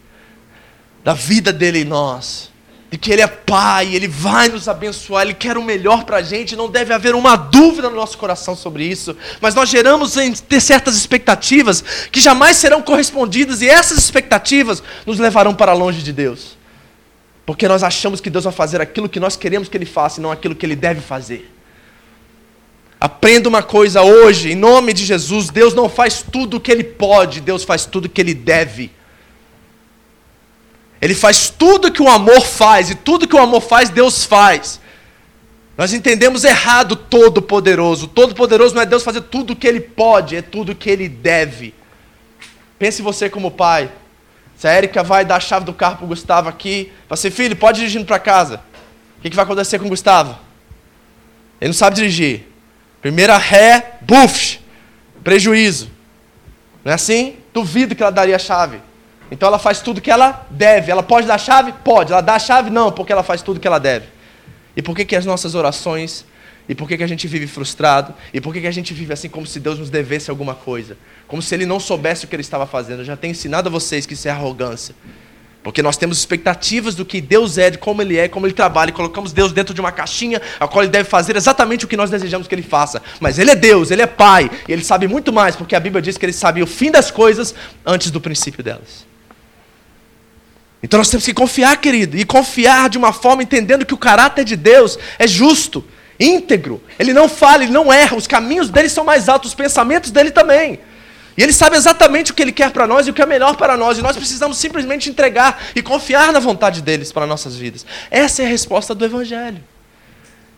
da vida dele em nós de que Ele é Pai, Ele vai nos abençoar, Ele quer o melhor para a gente, não deve haver uma dúvida no nosso coração sobre isso, mas nós geramos em ter certas expectativas que jamais serão correspondidas, e essas expectativas nos levarão para longe de Deus, porque nós achamos que Deus vai fazer aquilo que nós queremos que Ele faça, e não aquilo que Ele deve fazer. Aprenda uma coisa hoje, em nome de Jesus: Deus não faz tudo o que Ele pode, Deus faz tudo o que Ele deve. Ele faz tudo que o amor faz, e tudo que o amor faz, Deus faz. Nós entendemos errado Todo-Poderoso. Todo-Poderoso não é Deus fazer tudo o que Ele pode, é tudo o que Ele deve. Pense você como pai. Se a Érica vai dar a chave do carro para o Gustavo aqui, vai ser filho, pode dirigir para casa. O que, que vai acontecer com o Gustavo? Ele não sabe dirigir. Primeira ré, buf, prejuízo. Não é assim? Duvido que ela daria a chave. Então ela faz tudo que ela deve. Ela pode dar a chave? Pode. Ela dá a chave? Não, porque ela faz tudo que ela deve. E por que, que as nossas orações, e por que, que a gente vive frustrado, e por que, que a gente vive assim como se Deus nos devesse alguma coisa? Como se Ele não soubesse o que Ele estava fazendo. Eu já tenho ensinado a vocês que isso é arrogância. Porque nós temos expectativas do que Deus é, de como Ele é, como Ele trabalha, e colocamos Deus dentro de uma caixinha, a qual Ele deve fazer exatamente o que nós desejamos que Ele faça. Mas Ele é Deus, Ele é Pai, e Ele sabe muito mais, porque a Bíblia diz que Ele sabe o fim das coisas antes do princípio delas. Então nós temos que confiar, querido, e confiar de uma forma entendendo que o caráter de Deus é justo, íntegro. Ele não falha, ele não erra, os caminhos dele são mais altos, os pensamentos dele também. E ele sabe exatamente o que ele quer para nós e o que é melhor para nós, e nós precisamos simplesmente entregar e confiar na vontade deles para nossas vidas. Essa é a resposta do Evangelho.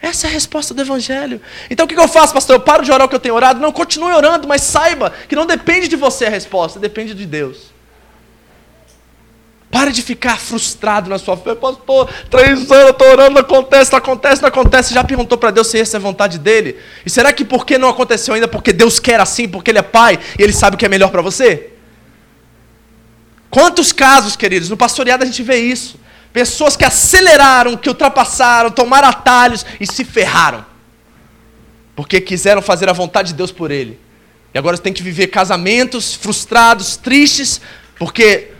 Essa é a resposta do Evangelho. Então o que eu faço, pastor? Eu paro de orar o que eu tenho orado? Não, continue orando, mas saiba que não depende de você a resposta, depende de Deus. Para de ficar frustrado na sua fé. Pastor, três anos estou orando, acontece, não acontece, não acontece. Já perguntou para Deus se essa é a vontade dele? E será que por que não aconteceu ainda? Porque Deus quer assim, porque Ele é Pai e Ele sabe o que é melhor para você? Quantos casos, queridos, no pastoreado a gente vê isso. Pessoas que aceleraram, que ultrapassaram, tomaram atalhos e se ferraram. porque quiseram fazer a vontade de Deus por ele. E agora tem que viver casamentos frustrados, tristes, porque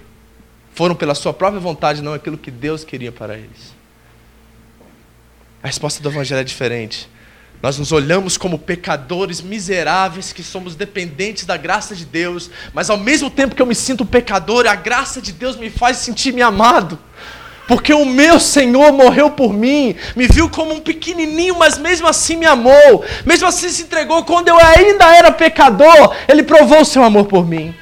foram pela sua própria vontade, não aquilo que Deus queria para eles. A resposta do Evangelho é diferente. Nós nos olhamos como pecadores miseráveis que somos dependentes da graça de Deus, mas ao mesmo tempo que eu me sinto pecador, a graça de Deus me faz sentir-me amado. Porque o meu Senhor morreu por mim, me viu como um pequenininho, mas mesmo assim me amou, mesmo assim se entregou quando eu ainda era pecador, ele provou o seu amor por mim.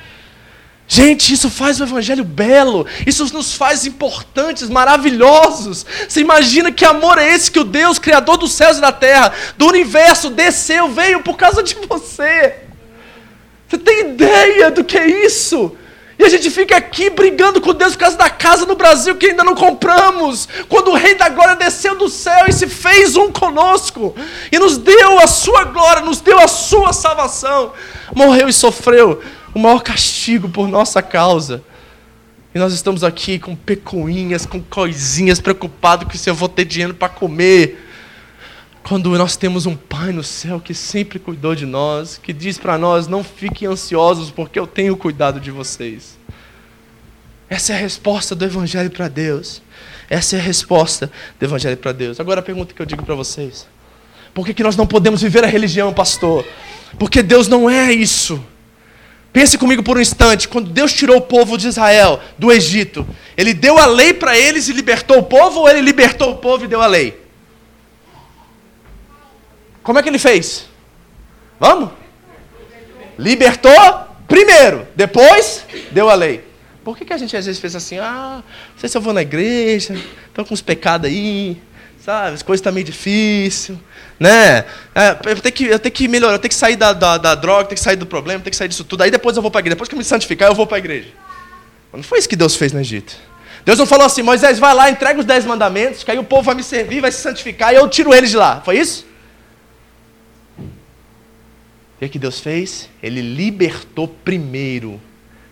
Gente, isso faz o evangelho belo, isso nos faz importantes, maravilhosos. Você imagina que amor é esse que o Deus, Criador dos céus e da terra, do universo, desceu, veio por causa de você. Você tem ideia do que é isso? E a gente fica aqui brigando com Deus por causa da casa no Brasil que ainda não compramos. Quando o Rei da Glória desceu do céu e se fez um conosco, e nos deu a sua glória, nos deu a sua salvação, morreu e sofreu o maior castigo por nossa causa. E nós estamos aqui com pecuinhas, com coisinhas, preocupados que se eu vou ter dinheiro para comer. Quando nós temos um Pai no céu que sempre cuidou de nós, que diz para nós: não fiquem ansiosos, porque eu tenho cuidado de vocês. Essa é a resposta do Evangelho para Deus. Essa é a resposta do Evangelho para Deus. Agora a pergunta que eu digo para vocês: por que, que nós não podemos viver a religião, pastor? Porque Deus não é isso. Pense comigo por um instante, quando Deus tirou o povo de Israel do Egito, ele deu a lei para eles e libertou o povo, ou ele libertou o povo e deu a lei? Como é que ele fez? Vamos? Libertou primeiro, depois deu a lei. Por que, que a gente às vezes fez assim? Ah, não sei se eu vou na igreja, estou com uns pecados aí, sabe? As coisas estão tá meio difíceis né? É, eu, tenho que, eu tenho que melhorar, eu tenho que sair da, da, da droga, eu tenho que sair do problema, eu tenho que sair disso tudo. Aí depois eu vou para a igreja. Depois que eu me santificar, eu vou para a igreja. Não foi isso que Deus fez no Egito. Deus não falou assim, Moisés, vai lá, entrega os dez mandamentos, que aí o povo vai me servir, vai se santificar e eu tiro eles de lá. Foi isso? O que, é que Deus fez? Ele libertou primeiro,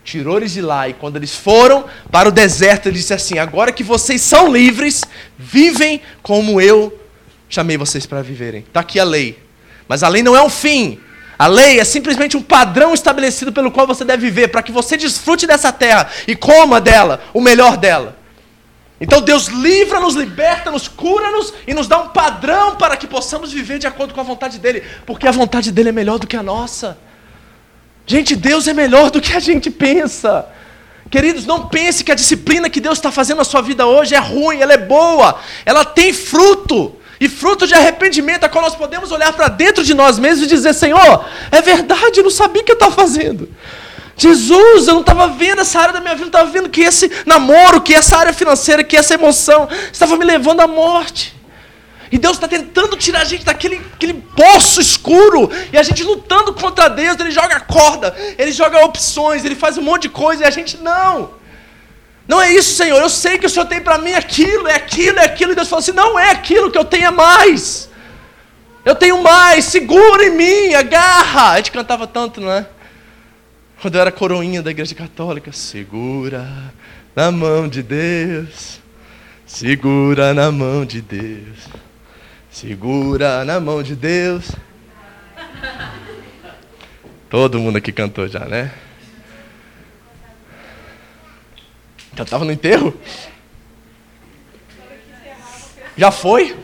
tirou eles de lá, e quando eles foram para o deserto, ele disse assim: agora que vocês são livres, vivem como eu chamei vocês para viverem. Está aqui a lei. Mas a lei não é um fim. A lei é simplesmente um padrão estabelecido pelo qual você deve viver, para que você desfrute dessa terra e coma dela, o melhor dela. Então Deus livra-nos, liberta-nos, cura-nos e nos dá um padrão para que possamos viver de acordo com a vontade dEle, porque a vontade dEle é melhor do que a nossa. Gente, Deus é melhor do que a gente pensa. Queridos, não pense que a disciplina que Deus está fazendo na sua vida hoje é ruim, ela é boa, ela tem fruto. E fruto de arrependimento é quando nós podemos olhar para dentro de nós mesmos e dizer: Senhor, é verdade, eu não sabia o que eu estava fazendo. Jesus, eu não estava vendo essa área da minha vida, não estava vendo que esse namoro, que essa área financeira, que essa emoção estava me levando à morte. E Deus está tentando tirar a gente daquele aquele poço escuro. E a gente lutando contra Deus, Ele joga corda, Ele joga opções, Ele faz um monte de coisa e a gente não. Não é isso, Senhor. Eu sei que o Senhor tem para mim aquilo, é aquilo, é aquilo. E Deus falou assim: não é aquilo que eu tenho mais. Eu tenho mais, segura em mim, agarra. A gente cantava tanto, não é? Quando eu era coroinha da igreja católica, segura na mão de Deus, segura na mão de Deus, segura na mão de Deus. Todo mundo aqui cantou já, né? Já estava no enterro? Já foi?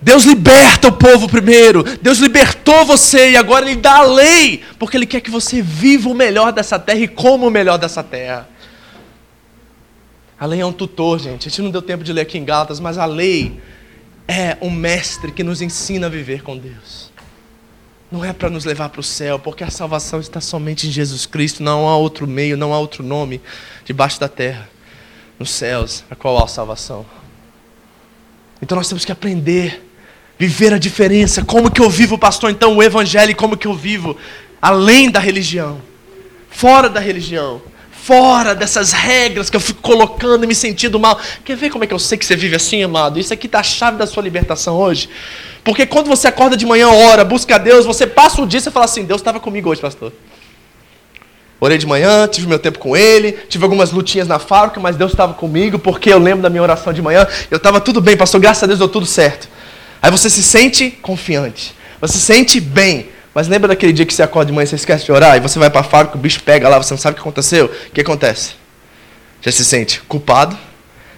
Deus liberta o povo primeiro. Deus libertou você e agora Ele dá a lei, porque Ele quer que você viva o melhor dessa terra e coma o melhor dessa terra. A lei é um tutor, gente. A gente não deu tempo de ler aqui em Gálatas, mas a lei é um mestre que nos ensina a viver com Deus. Não é para nos levar para o céu, porque a salvação está somente em Jesus Cristo, não há outro meio, não há outro nome debaixo da terra, nos céus, a qual há salvação. Então nós temos que aprender, viver a diferença, como que eu vivo, pastor, então o evangelho, como que eu vivo, além da religião, fora da religião, fora dessas regras que eu fico colocando e me sentindo mal. Quer ver como é que eu sei que você vive assim, amado? Isso aqui está a chave da sua libertação hoje. Porque quando você acorda de manhã, ora, busca a Deus, você passa o dia e você fala assim: Deus estava comigo hoje, pastor. Orei de manhã, tive meu tempo com ele, tive algumas lutinhas na fábrica, mas Deus estava comigo, porque eu lembro da minha oração de manhã, eu estava tudo bem, pastor, graças a Deus deu tudo certo. Aí você se sente confiante, você se sente bem, mas lembra daquele dia que você acorda de manhã e você esquece de orar, e você vai para a fábrica, o bicho pega lá, você não sabe o que aconteceu? O que acontece? Você se sente culpado,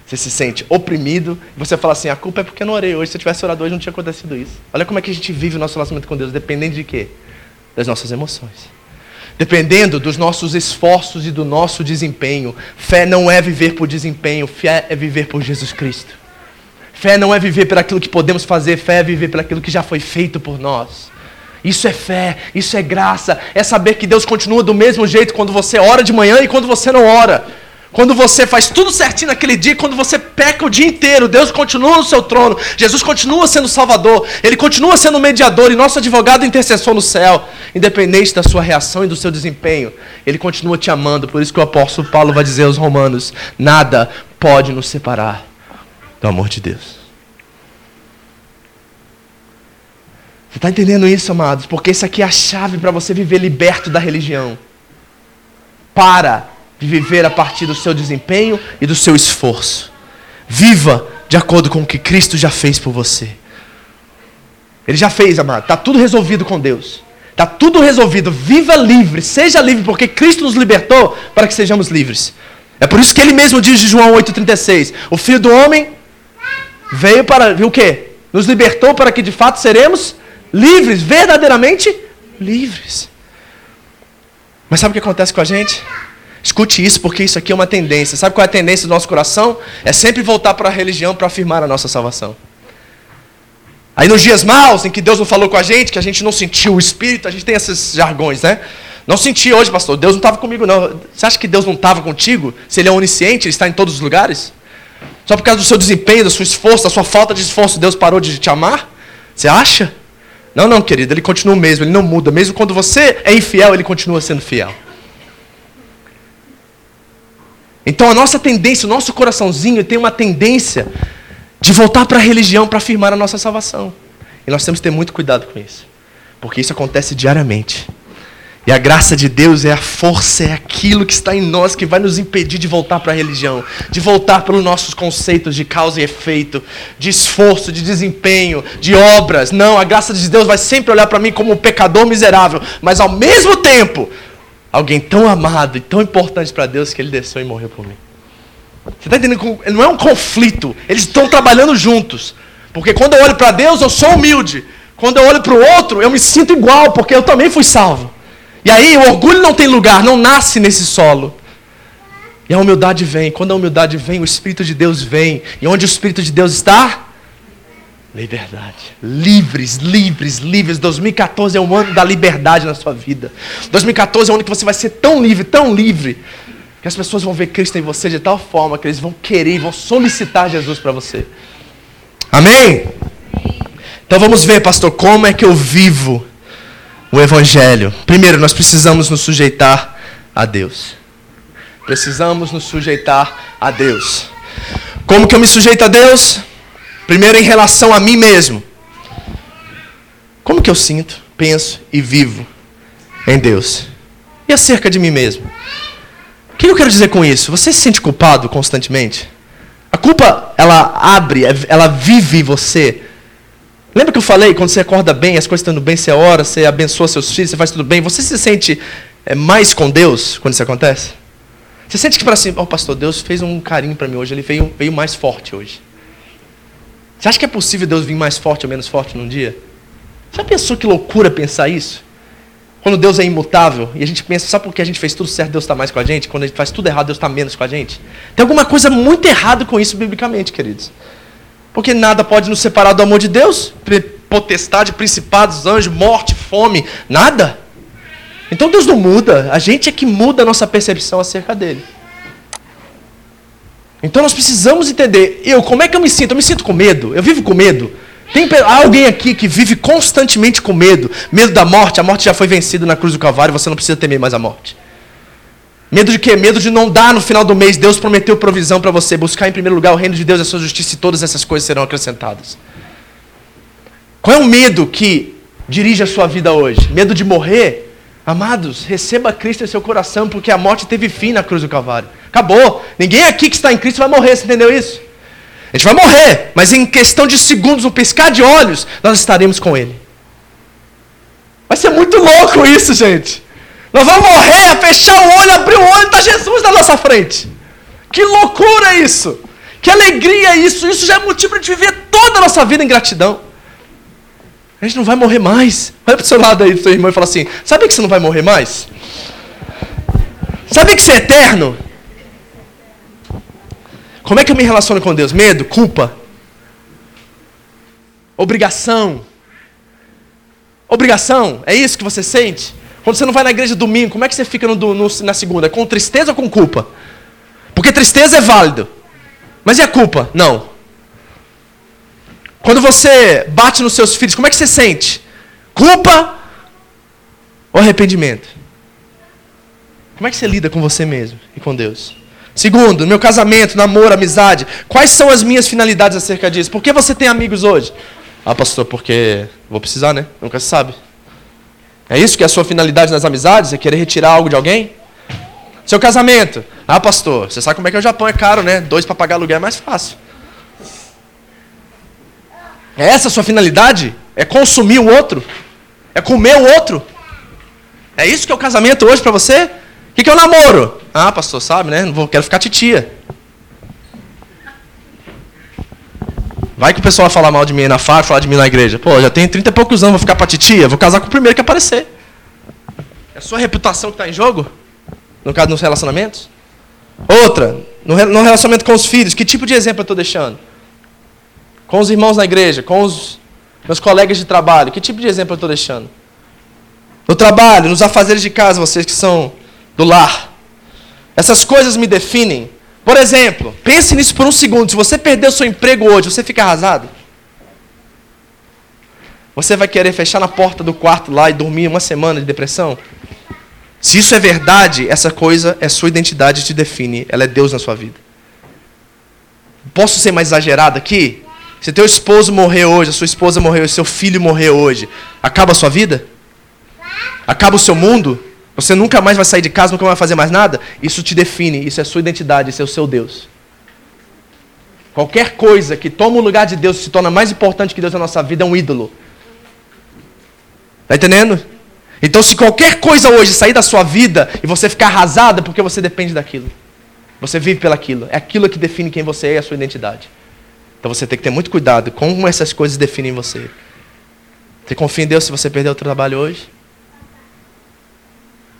você se sente oprimido, e você fala assim: a culpa é porque eu não orei hoje. Se eu tivesse orado hoje, não tinha acontecido isso. Olha como é que a gente vive o nosso relacionamento com Deus, dependendo de quê? Das nossas emoções. Dependendo dos nossos esforços e do nosso desempenho. Fé não é viver por desempenho, fé é viver por Jesus Cristo. Fé não é viver por aquilo que podemos fazer, fé é viver por aquilo que já foi feito por nós. Isso é fé, isso é graça, é saber que Deus continua do mesmo jeito quando você ora de manhã e quando você não ora. Quando você faz tudo certinho naquele dia, quando você peca o dia inteiro, Deus continua no seu trono, Jesus continua sendo Salvador, Ele continua sendo mediador e nosso advogado intercessor no céu, independente da sua reação e do seu desempenho, Ele continua te amando. Por isso que o apóstolo Paulo vai dizer aos Romanos: nada pode nos separar do amor de Deus. Você está entendendo isso, amados? Porque isso aqui é a chave para você viver liberto da religião. Para de viver a partir do seu desempenho e do seu esforço. Viva de acordo com o que Cristo já fez por você. Ele já fez, amado. Está tudo resolvido com Deus. Está tudo resolvido. Viva livre. Seja livre, porque Cristo nos libertou para que sejamos livres. É por isso que ele mesmo diz de João 8,36: O Filho do Homem veio para. Viu o quê? Nos libertou para que de fato seremos livres, verdadeiramente livres. Mas sabe o que acontece com a gente? Escute isso, porque isso aqui é uma tendência. Sabe qual é a tendência do nosso coração? É sempre voltar para a religião para afirmar a nossa salvação. Aí nos dias maus, em que Deus não falou com a gente, que a gente não sentiu o Espírito, a gente tem esses jargões, né? Não senti hoje, pastor. Deus não estava comigo, não. Você acha que Deus não estava contigo? Se Ele é onisciente, Ele está em todos os lugares? Só por causa do seu desempenho, do seu esforço, da sua falta de esforço, Deus parou de te amar? Você acha? Não, não, querido. Ele continua o mesmo. Ele não muda. Mesmo quando você é infiel, Ele continua sendo fiel. Então a nossa tendência, o nosso coraçãozinho tem uma tendência de voltar para a religião para afirmar a nossa salvação. E nós temos que ter muito cuidado com isso. Porque isso acontece diariamente. E a graça de Deus é a força, é aquilo que está em nós que vai nos impedir de voltar para a religião, de voltar para os nossos conceitos de causa e efeito, de esforço, de desempenho, de obras. Não, a graça de Deus vai sempre olhar para mim como um pecador miserável, mas ao mesmo tempo alguém tão amado e tão importante para Deus que ele desceu e morreu por mim. Você está entendendo? Não é um conflito. Eles estão trabalhando juntos. Porque quando eu olho para Deus, eu sou humilde. Quando eu olho para o outro, eu me sinto igual, porque eu também fui salvo. E aí o orgulho não tem lugar, não nasce nesse solo. E a humildade vem. Quando a humildade vem, o Espírito de Deus vem. E onde o Espírito de Deus está, Liberdade. Livres, livres, livres. 2014 é o ano da liberdade na sua vida. 2014 é o ano que você vai ser tão livre, tão livre, que as pessoas vão ver Cristo em você de tal forma que eles vão querer vão solicitar Jesus para você. Amém? Então vamos ver, pastor, como é que eu vivo o Evangelho. Primeiro, nós precisamos nos sujeitar a Deus. Precisamos nos sujeitar a Deus. Como que eu me sujeito a Deus? Primeiro, em relação a mim mesmo. Como que eu sinto, penso e vivo em Deus? E acerca de mim mesmo? O que eu quero dizer com isso? Você se sente culpado constantemente? A culpa, ela abre, ela vive você. Lembra que eu falei, quando você acorda bem, as coisas estão bem, você ora, você abençoa seus filhos, você faz tudo bem. Você se sente é, mais com Deus quando isso acontece? Você sente que para assim, oh pastor, Deus fez um carinho para mim hoje, ele veio, veio mais forte hoje. Você acha que é possível Deus vir mais forte ou menos forte num dia? Já pensou que loucura pensar isso? Quando Deus é imutável e a gente pensa, só porque a gente fez tudo certo, Deus está mais com a gente? Quando a gente faz tudo errado, Deus está menos com a gente? Tem alguma coisa muito errada com isso biblicamente, queridos. Porque nada pode nos separar do amor de Deus. Potestade, principados, anjos, morte, fome, nada. Então Deus não muda, a gente é que muda a nossa percepção acerca dele. Então nós precisamos entender, eu, como é que eu me sinto? Eu me sinto com medo, eu vivo com medo. Tem alguém aqui que vive constantemente com medo, medo da morte, a morte já foi vencida na cruz do Calvário, você não precisa temer mais a morte. Medo de quê? Medo de não dar no final do mês, Deus prometeu provisão para você, buscar em primeiro lugar o reino de Deus e a sua justiça e todas essas coisas serão acrescentadas. Qual é o medo que dirige a sua vida hoje? Medo de morrer? Amados, receba Cristo em seu coração, porque a morte teve fim na cruz do Calvário. Acabou. Ninguém aqui que está em Cristo vai morrer, você entendeu isso? A gente vai morrer, mas em questão de segundos, um piscar de olhos, nós estaremos com Ele. Vai ser muito louco isso, gente. Nós vamos morrer, fechar o olho, abrir o olho está Jesus na nossa frente. Que loucura isso! Que alegria isso! Isso já é motivo para a gente viver toda a nossa vida em gratidão. A gente não vai morrer mais. Olha para o seu lado aí, do seu irmão, e fala assim: Sabe que você não vai morrer mais? Sabe que você é eterno? Como é que eu me relaciono com Deus? Medo, culpa, obrigação. Obrigação, é isso que você sente? Quando você não vai na igreja domingo, como é que você fica no, no, na segunda? Com tristeza ou com culpa? Porque tristeza é válido. Mas e a culpa? Não. Quando você bate nos seus filhos, como é que você sente? Culpa ou arrependimento? Como é que você lida com você mesmo e com Deus? Segundo, meu casamento, namoro, amizade, quais são as minhas finalidades acerca disso? Por que você tem amigos hoje? Ah, pastor, porque vou precisar, né? Nunca se sabe. É isso que é a sua finalidade nas amizades? É querer retirar algo de alguém? Seu casamento. Ah, pastor, você sabe como é que é o Japão é caro, né? Dois para pagar aluguel é mais fácil. É essa a sua finalidade? É consumir o outro? É comer o outro? É isso que é o casamento hoje para você? O que, é o namoro? Ah, pastor, sabe, né? Não vou, quero ficar titia. Vai que o pessoal vai falar mal de mim na FAR, falar de mim na igreja. Pô, já tenho 30 e poucos anos, vou ficar pra titia, vou casar com o primeiro que aparecer. É a sua reputação que está em jogo? No caso, nos relacionamentos? Outra, no relacionamento com os filhos, que tipo de exemplo eu estou deixando? Com os irmãos na igreja, com os meus colegas de trabalho, que tipo de exemplo eu estou deixando? No trabalho, nos afazeres de casa, vocês que são do lar. Essas coisas me definem. Por exemplo, pense nisso por um segundo. Se você perder o seu emprego hoje, você fica arrasado? Você vai querer fechar na porta do quarto lá e dormir uma semana de depressão? Se isso é verdade, essa coisa é sua identidade te define. Ela é Deus na sua vida. Posso ser mais exagerado aqui? Se teu esposo morrer hoje, a sua esposa morreu, seu filho morrer hoje, acaba a sua vida? Acaba o seu mundo? Você nunca mais vai sair de casa, nunca mais vai fazer mais nada? Isso te define, isso é sua identidade, isso é o seu Deus. Qualquer coisa que toma o lugar de Deus se torna mais importante que Deus na nossa vida é um ídolo. Está entendendo? Então, se qualquer coisa hoje sair da sua vida e você ficar arrasada, é porque você depende daquilo. Você vive pelaquilo. É aquilo que define quem você é e a sua identidade. Então você tem que ter muito cuidado com como essas coisas definem você. Você confia em Deus se você perder o trabalho hoje?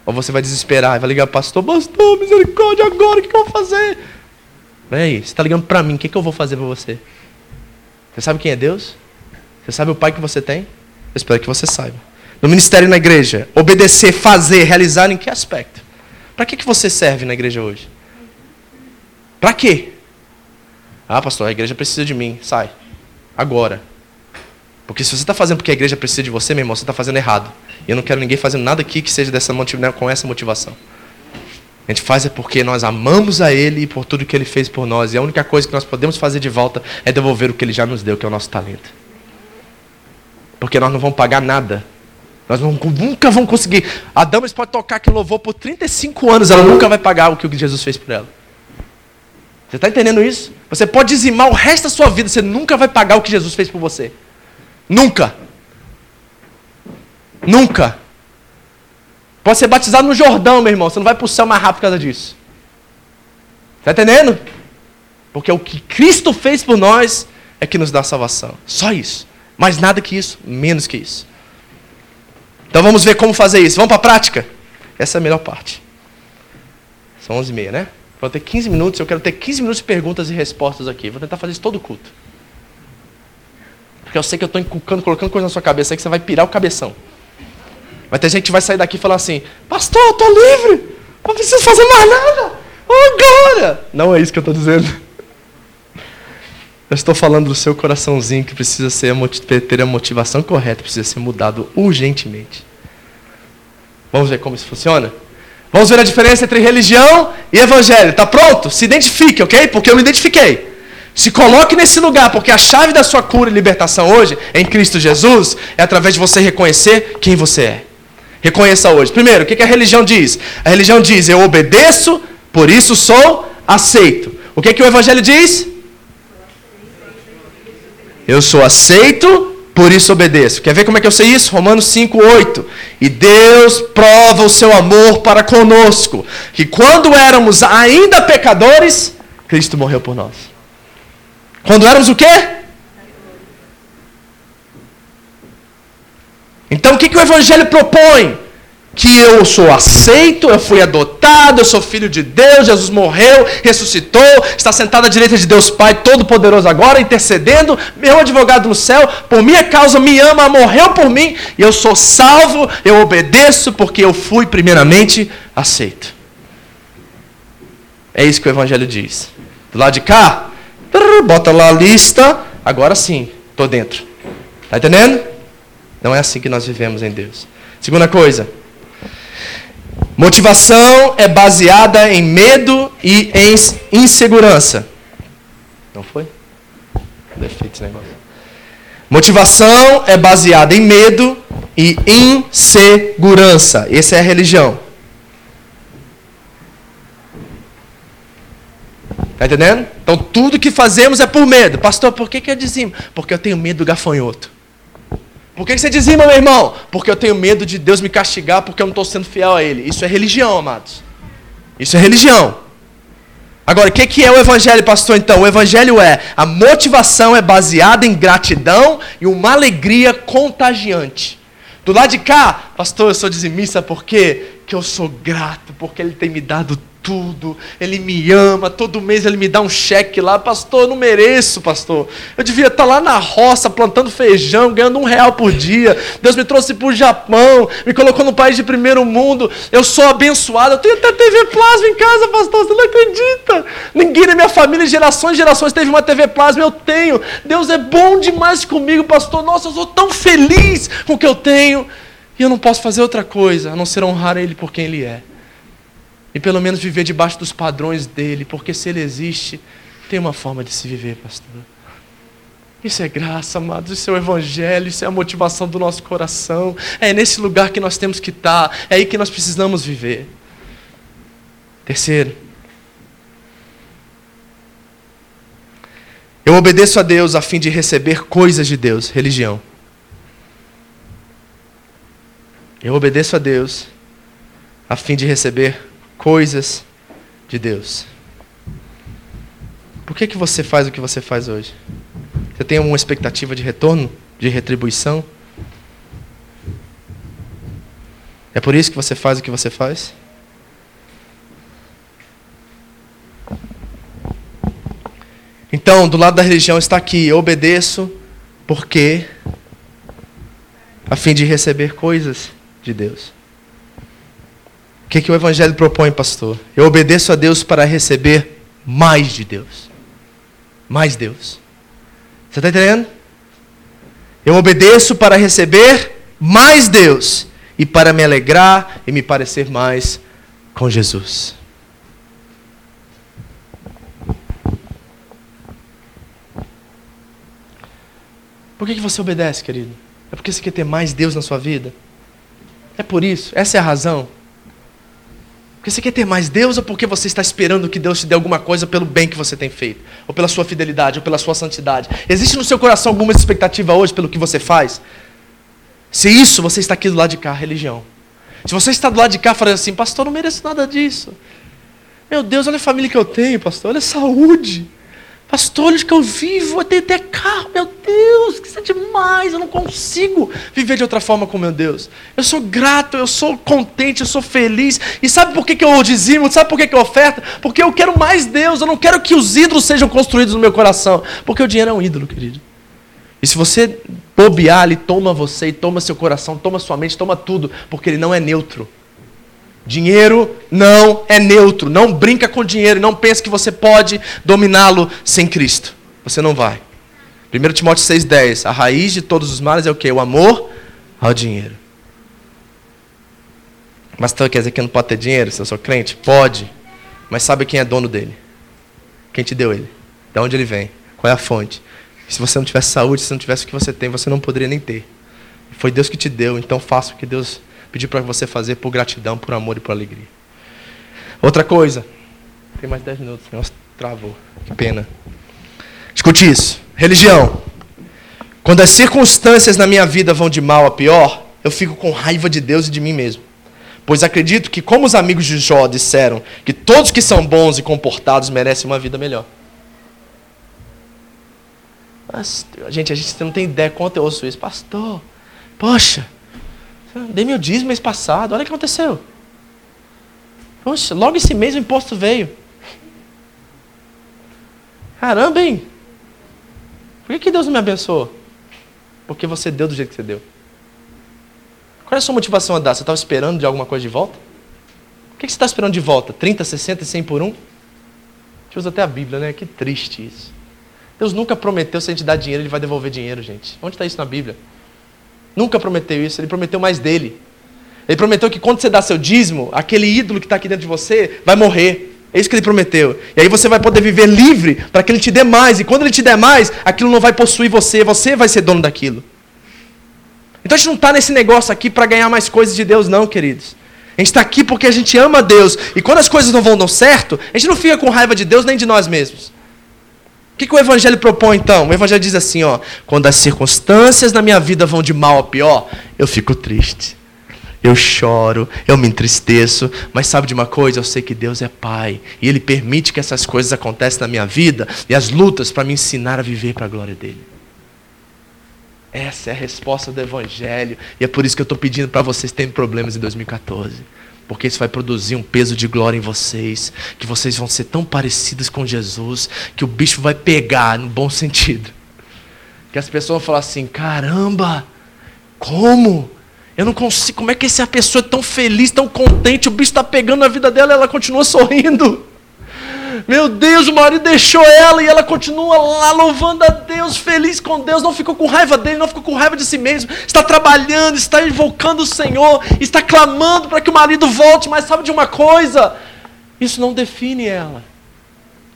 Ou você vai desesperar, vai ligar para o pastor, pastor, misericórdia, agora o que, eu vou fazer? Vem você está ligando para mim, o que, que eu vou fazer para você? Você sabe quem é Deus? Você sabe o Pai que você tem? Eu espero que você saiba. No ministério na igreja, obedecer, fazer, realizar em que aspecto? Para que, que você serve na igreja hoje? Para quê? Ah, pastor, a igreja precisa de mim. Sai. Agora. Porque se você está fazendo porque a igreja precisa de você, meu irmão, você está fazendo errado. E eu não quero ninguém fazendo nada aqui que seja dessa né, com essa motivação. A gente faz é porque nós amamos a Ele e por tudo que Ele fez por nós. E a única coisa que nós podemos fazer de volta é devolver o que Ele já nos deu, que é o nosso talento. Porque nós não vamos pagar nada. Nós não, nunca vamos conseguir. A Damas pode tocar que louvor por 35 anos, ela nunca vai pagar o que Jesus fez por ela. Você está entendendo isso? Você pode dizimar o resto da sua vida, você nunca vai pagar o que Jesus fez por você. Nunca. Nunca. Pode ser batizado no Jordão, meu irmão. Você não vai para o céu mais rápido por causa disso. Está entendendo? Porque o que Cristo fez por nós é que nos dá salvação. Só isso. Mais nada que isso, menos que isso. Então vamos ver como fazer isso. Vamos para a prática? Essa é a melhor parte. São 11h30, né? Vou ter 15 minutos. Eu quero ter 15 minutos de perguntas e respostas aqui. Vou tentar fazer isso todo culto. Porque eu sei que eu estou inculcando, colocando coisa na sua cabeça aí que você vai pirar o cabeção. Vai ter gente que vai sair daqui e falar assim: Pastor, eu estou livre, não preciso fazer mais nada, agora. Não é isso que eu estou dizendo. Eu estou falando do seu coraçãozinho que precisa ser ter a motivação correta, precisa ser mudado urgentemente. Vamos ver como isso funciona? Vamos ver a diferença entre religião e evangelho. Tá pronto? Se identifique, ok? Porque eu me identifiquei. Se coloque nesse lugar, porque a chave da sua cura e libertação hoje, em Cristo Jesus, é através de você reconhecer quem você é. Reconheça hoje. Primeiro, o que a religião diz? A religião diz: eu obedeço, por isso sou aceito. O que, que o Evangelho diz? Eu sou aceito, por isso obedeço. Quer ver como é que eu sei isso? Romanos 5, 8. E Deus prova o seu amor para conosco, que quando éramos ainda pecadores, Cristo morreu por nós. Quando éramos o quê? Então o que, que o Evangelho propõe? que eu sou aceito, eu fui adotado, eu sou filho de Deus, Jesus morreu, ressuscitou, está sentado à direita de Deus Pai Todo-Poderoso agora, intercedendo, meu advogado no céu, por minha causa me ama, morreu por mim, e eu sou salvo, eu obedeço, porque eu fui primeiramente aceito. É isso que o Evangelho diz. Do lado de cá, bota lá a lista, agora sim, estou dentro. Está entendendo? Não é assim que nós vivemos em Deus. Segunda coisa, Motivação é baseada em medo e em insegurança. Não foi? Defeito esse negócio. Motivação é baseada em medo e insegurança. Essa é a religião. Está entendendo? Então tudo que fazemos é por medo. Pastor, por que, que eu dizimo? Porque eu tenho medo do gafanhoto. Por que você dizima, meu irmão? Porque eu tenho medo de Deus me castigar porque eu não estou sendo fiel a Ele. Isso é religião, amados. Isso é religião. Agora, o que, é o Evangelho, pastor? Então, o Evangelho é a motivação é baseada em gratidão e uma alegria contagiante. Do lado de cá, pastor, eu sou dizimista porque que eu sou grato, porque Ele tem me dado tudo, Ele me ama, todo mês Ele me dá um cheque lá, pastor, eu não mereço, pastor. Eu devia estar lá na roça plantando feijão, ganhando um real por dia. Deus me trouxe para o Japão, me colocou no país de primeiro mundo. Eu sou abençoado, eu tenho até TV plasma em casa, pastor, você não acredita? Ninguém na minha família, gerações e gerações, teve uma TV plasma, eu tenho. Deus é bom demais comigo, pastor. Nossa, eu sou tão feliz com o que eu tenho. E eu não posso fazer outra coisa a não ser honrar Ele por quem Ele é e pelo menos viver debaixo dos padrões dele, porque se ele existe, tem uma forma de se viver, pastor. Isso é graça, amados, isso é o Evangelho, isso é a motivação do nosso coração. É nesse lugar que nós temos que estar, é aí que nós precisamos viver. Terceiro, eu obedeço a Deus a fim de receber coisas de Deus, religião. Eu obedeço a Deus a fim de receber coisas de Deus. Por que, que você faz o que você faz hoje? Você tem uma expectativa de retorno, de retribuição? É por isso que você faz o que você faz? Então, do lado da religião está aqui: eu obedeço porque a fim de receber coisas de Deus. O que, que o Evangelho propõe, pastor? Eu obedeço a Deus para receber mais de Deus. Mais Deus. Você está entendendo? Eu obedeço para receber mais Deus e para me alegrar e me parecer mais com Jesus. Por que, que você obedece, querido? É porque você quer ter mais Deus na sua vida? É por isso, essa é a razão. Porque você quer ter mais Deus ou porque você está esperando que Deus te dê alguma coisa pelo bem que você tem feito? Ou pela sua fidelidade, ou pela sua santidade? Existe no seu coração alguma expectativa hoje pelo que você faz? Se isso, você está aqui do lado de cá, religião. Se você está do lado de cá falando assim, pastor, não mereço nada disso. Meu Deus, olha a família que eu tenho, pastor, olha a saúde. Pastor, onde que eu vivo? Eu tenho até carro, meu Deus, que isso é demais, eu não consigo viver de outra forma com meu Deus. Eu sou grato, eu sou contente, eu sou feliz. E sabe por que, que eu dizimo? Sabe por que, que eu oferto? Porque eu quero mais Deus, eu não quero que os ídolos sejam construídos no meu coração. Porque o dinheiro é um ídolo, querido. E se você bobear, ele toma você, toma seu coração, toma sua mente, toma tudo, porque ele não é neutro. Dinheiro não é neutro. Não brinca com dinheiro. Não pense que você pode dominá-lo sem Cristo. Você não vai. 1 Timóteo 6,10. A raiz de todos os males é o que? O amor ao dinheiro. Mas então, quer dizer que não pode ter dinheiro se eu sou crente? Pode. Mas sabe quem é dono dele? Quem te deu ele? De onde ele vem? Qual é a fonte? Se você não tivesse saúde, se não tivesse o que você tem, você não poderia nem ter. Foi Deus que te deu, então faça o que Deus pedir para você fazer por gratidão, por amor e por alegria. Outra coisa. Tem mais 10 minutos, nossa, travou. Que pena. Escute isso. Religião. Quando as circunstâncias na minha vida vão de mal a pior, eu fico com raiva de Deus e de mim mesmo. Pois acredito que, como os amigos de Jó disseram, que todos que são bons e comportados merecem uma vida melhor. Mas, gente, a gente não tem ideia quanto eu ouço isso. Pastor, poxa, dei meu dízimo mês passado, olha o que aconteceu. Poxa, logo esse mês o imposto veio. Caramba, hein? Por que, que Deus não me abençoou? Porque você deu do jeito que você deu. Qual é a sua motivação a dar? Você estava esperando de alguma coisa de volta? O que você está esperando de volta? 30, 60 e 100 por um? A gente usa até a Bíblia, né? Que triste isso. Deus nunca prometeu se a gente dar dinheiro, Ele vai devolver dinheiro, gente. Onde está isso na Bíblia? Nunca prometeu isso. Ele prometeu mais dele. Ele prometeu que quando você dá seu dízimo, aquele ídolo que está aqui dentro de você vai morrer. É isso que ele prometeu. E aí você vai poder viver livre para que ele te dê mais. E quando ele te der mais, aquilo não vai possuir você, você vai ser dono daquilo. Então a gente não está nesse negócio aqui para ganhar mais coisas de Deus, não, queridos. A gente está aqui porque a gente ama Deus. E quando as coisas não vão dar certo, a gente não fica com raiva de Deus nem de nós mesmos. O que, que o Evangelho propõe então? O Evangelho diz assim: ó, quando as circunstâncias na minha vida vão de mal a pior, eu fico triste eu choro, eu me entristeço, mas sabe de uma coisa? Eu sei que Deus é Pai e Ele permite que essas coisas aconteçam na minha vida e as lutas para me ensinar a viver para a glória dele. Essa é a resposta do Evangelho e é por isso que eu estou pedindo para vocês terem problemas em 2014. Porque isso vai produzir um peso de glória em vocês, que vocês vão ser tão parecidos com Jesus, que o bicho vai pegar no bom sentido. Que as pessoas vão falar assim: caramba, como? Eu não consigo. Como é que essa pessoa é tão feliz, tão contente? O bicho está pegando a vida dela e ela continua sorrindo. Meu Deus, o marido deixou ela e ela continua lá louvando a Deus, feliz com Deus, não ficou com raiva dele, não ficou com raiva de si mesmo, está trabalhando, está invocando o Senhor, está clamando para que o marido volte, mas sabe de uma coisa? Isso não define ela.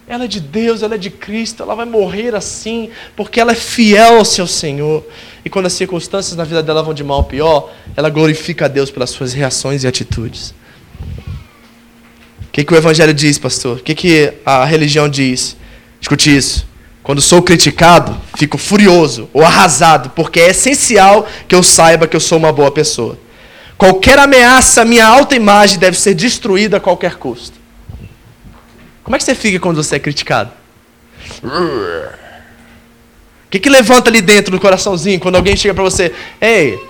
Ela é de Deus, ela é de Cristo, ela vai morrer assim, porque ela é fiel ao seu Senhor. E quando as circunstâncias na vida dela vão de mal a pior, ela glorifica a Deus pelas suas reações e atitudes. O que, que o Evangelho diz, pastor? O que, que a religião diz? Escute isso. Quando sou criticado, fico furioso ou arrasado, porque é essencial que eu saiba que eu sou uma boa pessoa. Qualquer ameaça à minha autoimagem deve ser destruída a qualquer custo. Como é que você fica quando você é criticado? O que, que levanta ali dentro do coraçãozinho quando alguém chega para você? Ei,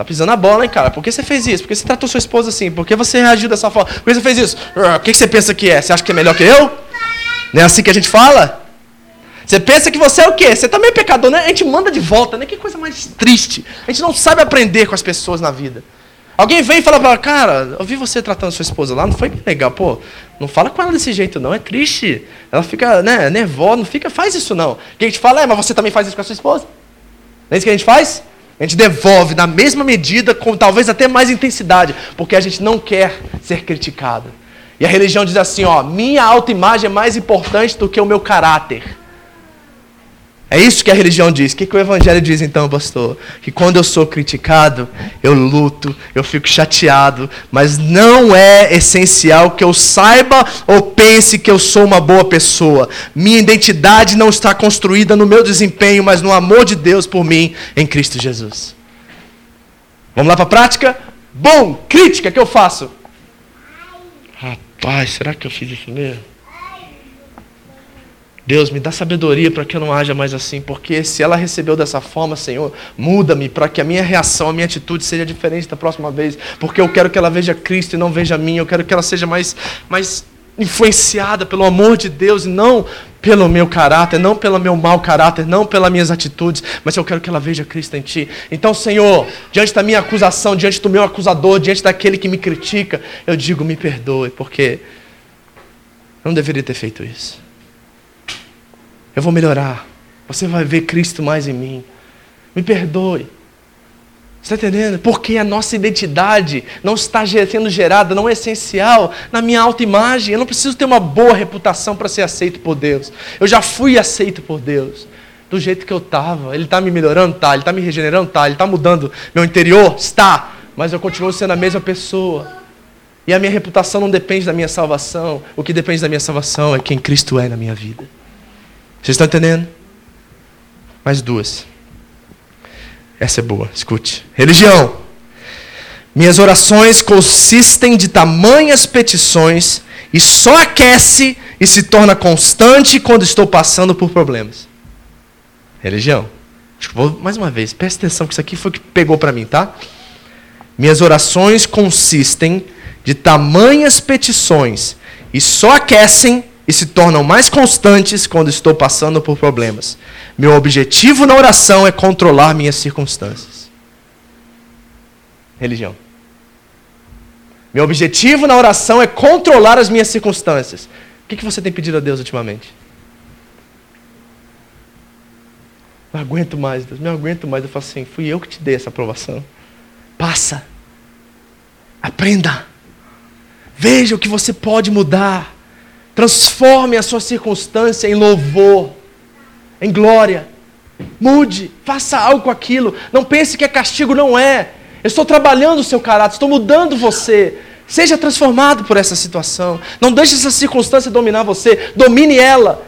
tá pisando a bola, hein, cara? Por que você fez isso? Por que você tratou sua esposa assim? Por que você reagiu dessa forma? Por que você fez isso? O que, você pensa que é? Você acha que é melhor que eu? Não é assim que a gente fala? Você pensa que você é o quê? Você também é pecador, né? A gente manda de volta, né? Que coisa mais triste. A gente não sabe aprender com as pessoas na vida. Alguém vem e fala para ela, cara, eu vi você tratando sua esposa lá, não foi legal, pô. Não fala com ela desse jeito, não, é triste. Ela fica, né, nervosa, não fica, faz isso não. O que a gente fala é, mas você também faz isso com a sua esposa? Não é isso que a gente faz? A gente devolve na mesma medida, com talvez até mais intensidade, porque a gente não quer ser criticado. E a religião diz assim, ó, minha autoimagem é mais importante do que o meu caráter. É isso que a religião diz. O que, que o Evangelho diz então, pastor? Que quando eu sou criticado, eu luto, eu fico chateado, mas não é essencial que eu saiba ou pense que eu sou uma boa pessoa. Minha identidade não está construída no meu desempenho, mas no amor de Deus por mim em Cristo Jesus. Vamos lá para a prática? Bom, crítica que eu faço. Rapaz, será que eu fiz isso mesmo? Deus, me dá sabedoria para que eu não haja mais assim, porque se ela recebeu dessa forma, Senhor, muda-me para que a minha reação, a minha atitude seja diferente da próxima vez, porque eu quero que ela veja Cristo e não veja mim, eu quero que ela seja mais, mais influenciada pelo amor de Deus e não pelo meu caráter, não pelo meu mau caráter, não pelas minhas atitudes, mas eu quero que ela veja Cristo em ti. Então, Senhor, diante da minha acusação, diante do meu acusador, diante daquele que me critica, eu digo: me perdoe, porque eu não deveria ter feito isso. Eu vou melhorar. Você vai ver Cristo mais em mim. Me perdoe. Você está entendendo? Porque a nossa identidade não está sendo gerada, não é essencial na minha autoimagem. Eu não preciso ter uma boa reputação para ser aceito por Deus. Eu já fui aceito por Deus. Do jeito que eu estava. Ele está me melhorando? Tá. Ele está me regenerando? Tá. Ele está mudando meu interior? Está. mas eu continuo sendo a mesma pessoa. E a minha reputação não depende da minha salvação. O que depende da minha salvação é quem Cristo é na minha vida. Vocês estão entendendo? Mais duas. Essa é boa, escute. Religião. Minhas orações consistem de tamanhas petições e só aquece e se torna constante quando estou passando por problemas. Religião. Vou mais uma vez, presta atenção que isso aqui foi o que pegou para mim, tá? Minhas orações consistem de tamanhas petições e só aquecem e se tornam mais constantes quando estou passando por problemas. Meu objetivo na oração é controlar minhas circunstâncias. Religião. Meu objetivo na oração é controlar as minhas circunstâncias. O que você tem pedido a Deus ultimamente? Não aguento mais, Deus, não aguento mais. Eu falo assim: fui eu que te dei essa aprovação. Passa. Aprenda. Veja o que você pode mudar. Transforme a sua circunstância em louvor, em glória. Mude, faça algo com aquilo. Não pense que é castigo, não é. Eu estou trabalhando o seu caráter, estou mudando você. Seja transformado por essa situação. Não deixe essa circunstância dominar você. Domine ela.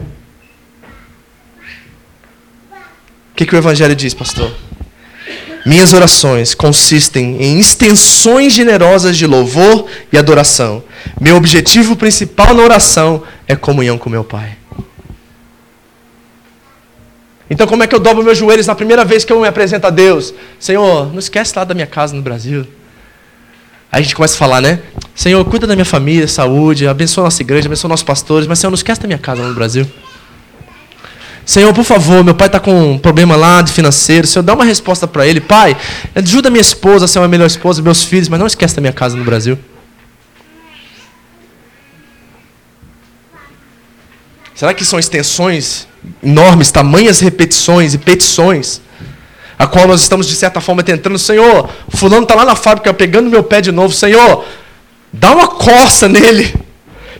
O que, que o Evangelho diz, pastor? Minhas orações consistem em extensões generosas de louvor e adoração. Meu objetivo principal na oração é comunhão com meu Pai. Então, como é que eu dobro meus joelhos na primeira vez que eu me apresento a Deus? Senhor, não esquece lá da minha casa no Brasil. Aí a gente começa a falar, né? Senhor, cuida da minha família, saúde, abençoa a nossa igreja, abençoa nossos pastores, mas Senhor, não esquece da minha casa no Brasil. Senhor, por favor, meu pai está com um problema lá de financeiro. Senhor, dá uma resposta para ele. Pai, ajuda minha esposa a ser uma melhor esposa, meus filhos, mas não esquece da minha casa no Brasil. Será que são extensões enormes, tamanhas repetições e petições, a qual nós estamos, de certa forma, tentando, Senhor, fulano está lá na fábrica pegando meu pé de novo, Senhor, dá uma coça nele.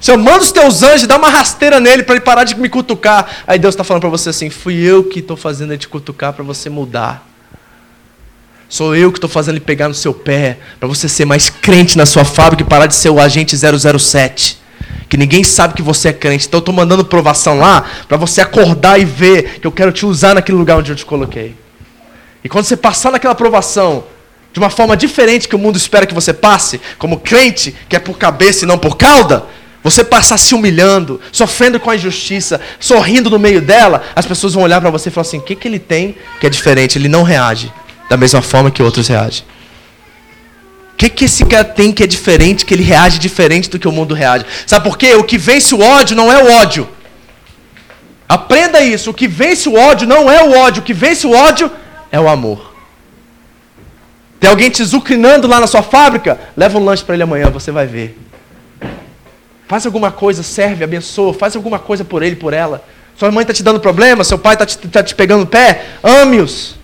Senhor, manda os teus anjos, dá uma rasteira nele para ele parar de me cutucar. Aí Deus está falando para você assim: fui eu que estou fazendo ele te cutucar para você mudar. Sou eu que estou fazendo ele pegar no seu pé para você ser mais crente na sua fábrica e parar de ser o agente 007. Que ninguém sabe que você é crente. Então eu estou mandando provação lá para você acordar e ver que eu quero te usar naquele lugar onde eu te coloquei. E quando você passar naquela provação, de uma forma diferente que o mundo espera que você passe, como crente, que é por cabeça e não por cauda, você passar se humilhando, sofrendo com a injustiça, sorrindo no meio dela, as pessoas vão olhar para você e falar assim: o que, que ele tem que é diferente? Ele não reage da mesma forma que outros reagem. O que, que esse cara tem que é diferente, que ele reage diferente do que o mundo reage? Sabe por quê? O que vence o ódio não é o ódio. Aprenda isso. O que vence o ódio não é o ódio. O que vence o ódio é o amor. Tem alguém te zucrinando lá na sua fábrica? Leva um lanche para ele amanhã, você vai ver. Faz alguma coisa, serve, abençoa, faz alguma coisa por ele, por ela. Sua mãe está te dando problema, seu pai está te, tá te pegando o pé, ame-os.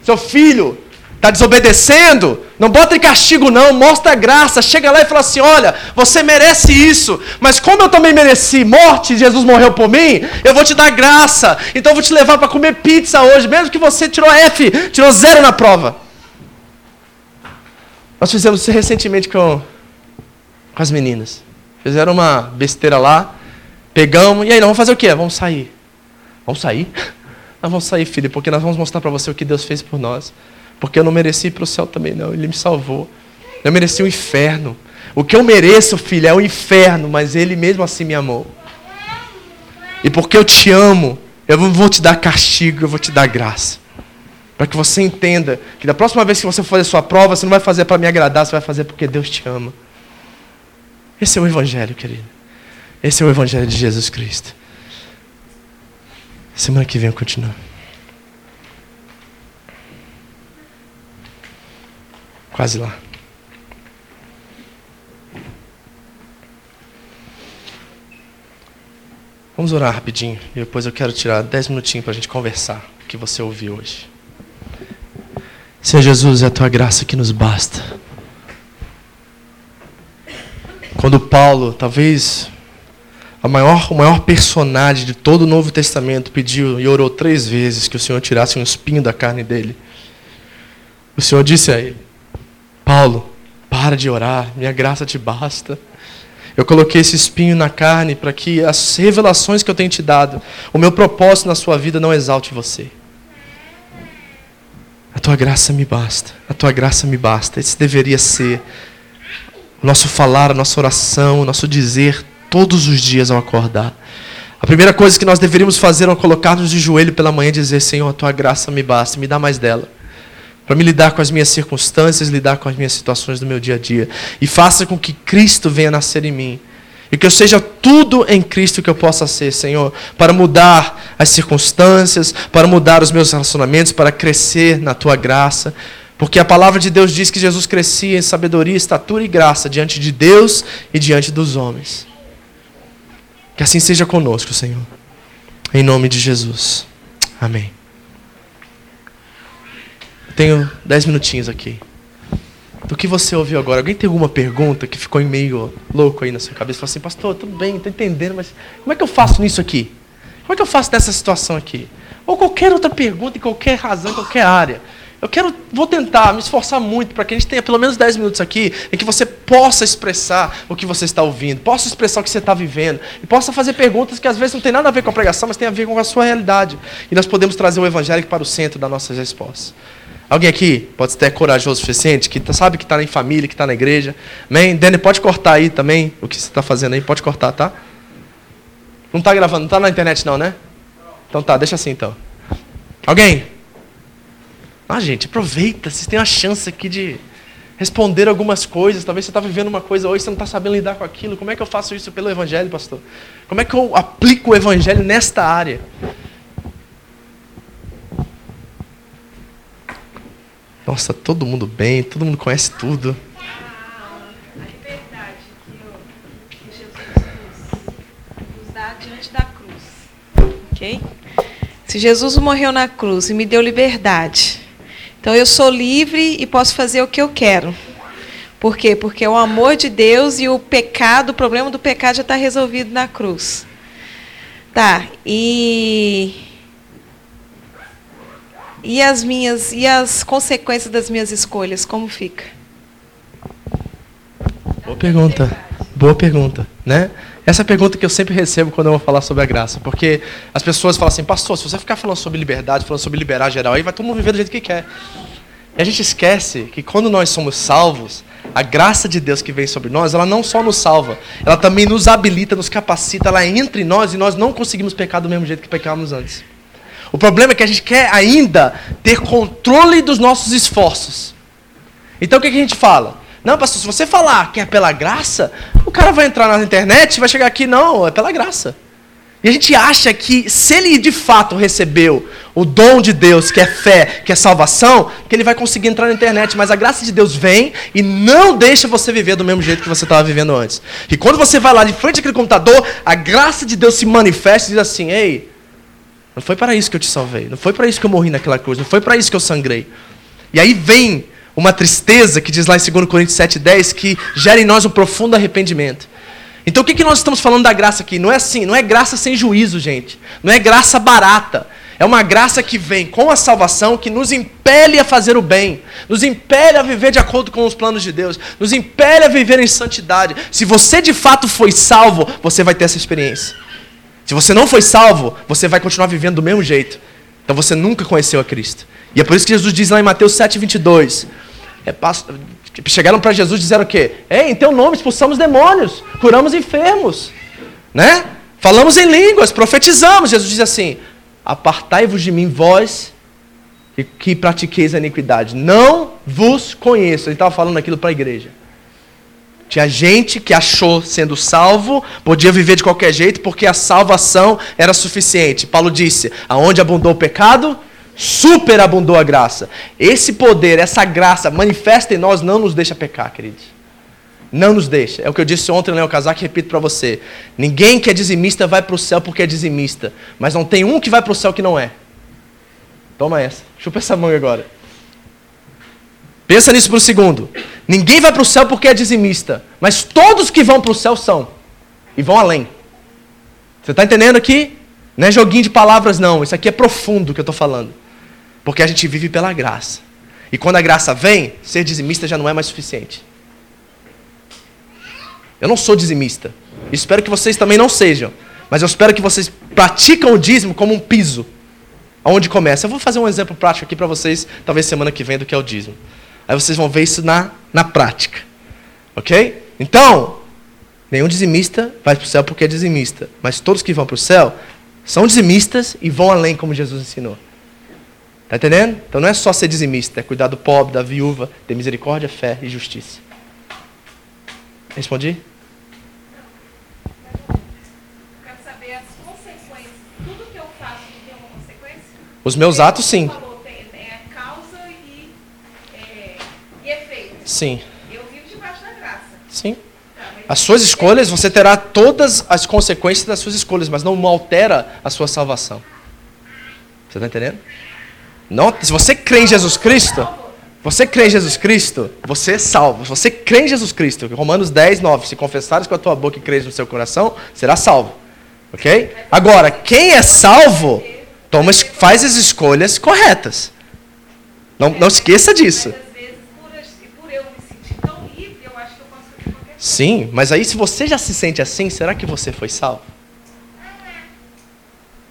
Seu filho está desobedecendo, não bota em castigo não, mostra graça, chega lá e fala assim, olha, você merece isso, mas como eu também mereci morte, Jesus morreu por mim, eu vou te dar graça, então eu vou te levar para comer pizza hoje, mesmo que você tirou F, tirou zero na prova. Nós fizemos isso recentemente com, com as meninas. Fizeram uma besteira lá, pegamos, e aí, nós vamos fazer o quê? Vamos sair. Vamos sair? Nós vamos sair, filho, porque nós vamos mostrar para você o que Deus fez por nós. Porque eu não mereci ir para o céu também, não. Ele me salvou. Eu mereci o inferno. O que eu mereço, filho, é o inferno, mas Ele mesmo assim me amou. E porque eu te amo, eu vou te dar castigo, eu vou te dar graça. Para que você entenda que da próxima vez que você for fazer sua prova, você não vai fazer para me agradar, você vai fazer porque Deus te ama. Esse é o Evangelho, querido. Esse é o Evangelho de Jesus Cristo. Semana que vem eu continuo. Quase lá. Vamos orar rapidinho e depois eu quero tirar dez minutinhos para a gente conversar o que você ouviu hoje. Senhor Jesus, é a tua graça que nos basta. Quando Paulo, talvez a maior, o maior personagem de todo o Novo Testamento, pediu e orou três vezes que o Senhor tirasse um espinho da carne dele. O Senhor disse a ele: Paulo, para de orar, minha graça te basta. Eu coloquei esse espinho na carne para que as revelações que eu tenho te dado, o meu propósito na sua vida não exalte você. A tua graça me basta. A tua graça me basta. Esse deveria ser nosso falar, a nossa oração, o nosso dizer todos os dias ao acordar. A primeira coisa que nós deveríamos fazer é colocar-nos de joelho pela manhã e dizer: Senhor, a tua graça me basta, me dá mais dela. Para me lidar com as minhas circunstâncias, lidar com as minhas situações do meu dia a dia. E faça com que Cristo venha nascer em mim. E que eu seja tudo em Cristo que eu possa ser, Senhor, para mudar as circunstâncias, para mudar os meus relacionamentos, para crescer na tua graça. Porque a palavra de Deus diz que Jesus crescia em sabedoria, estatura e graça diante de Deus e diante dos homens. Que assim seja conosco, Senhor. Em nome de Jesus. Amém. Tenho dez minutinhos aqui. Do que você ouviu agora? Alguém tem alguma pergunta que ficou meio louco aí na sua cabeça? Fala assim, pastor, tudo bem, estou entendendo, mas como é que eu faço nisso aqui? Como é que eu faço nessa situação aqui? Ou qualquer outra pergunta, em qualquer razão, em qualquer área. Eu quero, vou tentar me esforçar muito para que a gente tenha pelo menos 10 minutos aqui em que você possa expressar o que você está ouvindo, possa expressar o que você está vivendo e possa fazer perguntas que às vezes não tem nada a ver com a pregação, mas tem a ver com a sua realidade. E nós podemos trazer o evangelho para o centro das nossas respostas. Alguém aqui pode ser corajoso o suficiente, que tá, sabe que está em família, que está na igreja. Amém? Danny, pode cortar aí também o que você está fazendo aí, pode cortar, tá? Não está gravando, não está na internet não, né? Então tá, deixa assim então. Alguém? Ah, gente, aproveita, vocês têm a chance aqui de responder algumas coisas. Talvez você está vivendo uma coisa hoje, você não está sabendo lidar com aquilo. Como é que eu faço isso pelo Evangelho, pastor? Como é que eu aplico o Evangelho nesta área? Nossa, todo mundo bem, todo mundo conhece tudo. Diante da cruz. Ok? Se Jesus morreu na cruz e me deu liberdade, então eu sou livre e posso fazer o que eu quero. Por quê? Porque o amor de Deus e o pecado, o problema do pecado já está resolvido na cruz. Tá, e. E as minhas. E as consequências das minhas escolhas, como fica? Boa pergunta. Boa pergunta, né? Essa é a pergunta que eu sempre recebo quando eu vou falar sobre a graça. Porque as pessoas falam assim, pastor, se você ficar falando sobre liberdade, falando sobre liberar geral, aí vai todo mundo viver do jeito que quer. E a gente esquece que quando nós somos salvos, a graça de Deus que vem sobre nós, ela não só nos salva, ela também nos habilita, nos capacita, ela entra em nós e nós não conseguimos pecar do mesmo jeito que pecávamos antes. O problema é que a gente quer ainda ter controle dos nossos esforços. Então o que a gente fala? Não, pastor, se você falar que é pela graça, o cara vai entrar na internet e vai chegar aqui, não, é pela graça. E a gente acha que se ele de fato recebeu o dom de Deus, que é fé, que é salvação, que ele vai conseguir entrar na internet. Mas a graça de Deus vem e não deixa você viver do mesmo jeito que você estava vivendo antes. E quando você vai lá de frente àquele computador, a graça de Deus se manifesta e diz assim: Ei, não foi para isso que eu te salvei, não foi para isso que eu morri naquela cruz, não foi para isso que eu sangrei. E aí vem uma tristeza, que diz lá em 2 Coríntios 7,10, que gera em nós um profundo arrependimento. Então o que, que nós estamos falando da graça aqui? Não é assim, não é graça sem juízo, gente. Não é graça barata. É uma graça que vem com a salvação, que nos impele a fazer o bem, nos impele a viver de acordo com os planos de Deus, nos impele a viver em santidade. Se você de fato foi salvo, você vai ter essa experiência. Se você não foi salvo, você vai continuar vivendo do mesmo jeito. Então você nunca conheceu a Cristo. E é por isso que Jesus diz lá em Mateus 7, 22. É, chegaram para Jesus e disseram o quê? Ei, em teu nome expulsamos demônios, curamos enfermos, né? Falamos em línguas, profetizamos. Jesus diz assim: Apartai-vos de mim, vós que, que pratiqueis a iniquidade. Não vos conheço. Ele estava falando aquilo para a igreja. Tinha gente que achou, sendo salvo, podia viver de qualquer jeito porque a salvação era suficiente. Paulo disse: Aonde abundou o pecado, superabundou a graça. Esse poder, essa graça manifesta em nós não nos deixa pecar, queridos. Não nos deixa. É o que eu disse ontem, Leão Casac, repito para você. Ninguém que é dizimista vai para o céu porque é dizimista. Mas não tem um que vai para o céu que não é. Toma essa. Chupa essa manga agora. Pensa nisso por um segundo. Ninguém vai para o céu porque é dizimista. Mas todos que vão para o céu são. E vão além. Você está entendendo aqui? Não é joguinho de palavras, não. Isso aqui é profundo que eu estou falando. Porque a gente vive pela graça. E quando a graça vem, ser dizimista já não é mais suficiente. Eu não sou dizimista. Espero que vocês também não sejam. Mas eu espero que vocês praticam o dízimo como um piso. Aonde começa? Eu vou fazer um exemplo prático aqui para vocês, talvez semana que vem, do que é o dízimo. Aí vocês vão ver isso na, na prática. Ok? Então, nenhum dizimista vai para o céu porque é dizimista. Mas todos que vão para o céu são dizimistas e vão além, como Jesus ensinou. Está entendendo? Então não é só ser dizimista, é cuidar do pobre, da viúva, ter misericórdia, fé e justiça. Respondi? Os meus atos, sim. Falou, tem, é causa e, é, e efeito. Sim. Eu vivo debaixo da graça. Sim. Tá, As suas escolhas, você terá todas as consequências das suas escolhas, mas não altera a sua salvação. Você está entendendo? Não, se você crê em Jesus Cristo, você crê em Jesus Cristo, você é salvo. Se você crê em Jesus Cristo, Romanos 10, 9, se confessares com a tua boca e crês no seu coração, será salvo. Ok? Agora, quem é salvo, toma, faz as escolhas corretas. Não, não esqueça disso. Sim, mas aí se você já se sente assim, será que você foi salvo?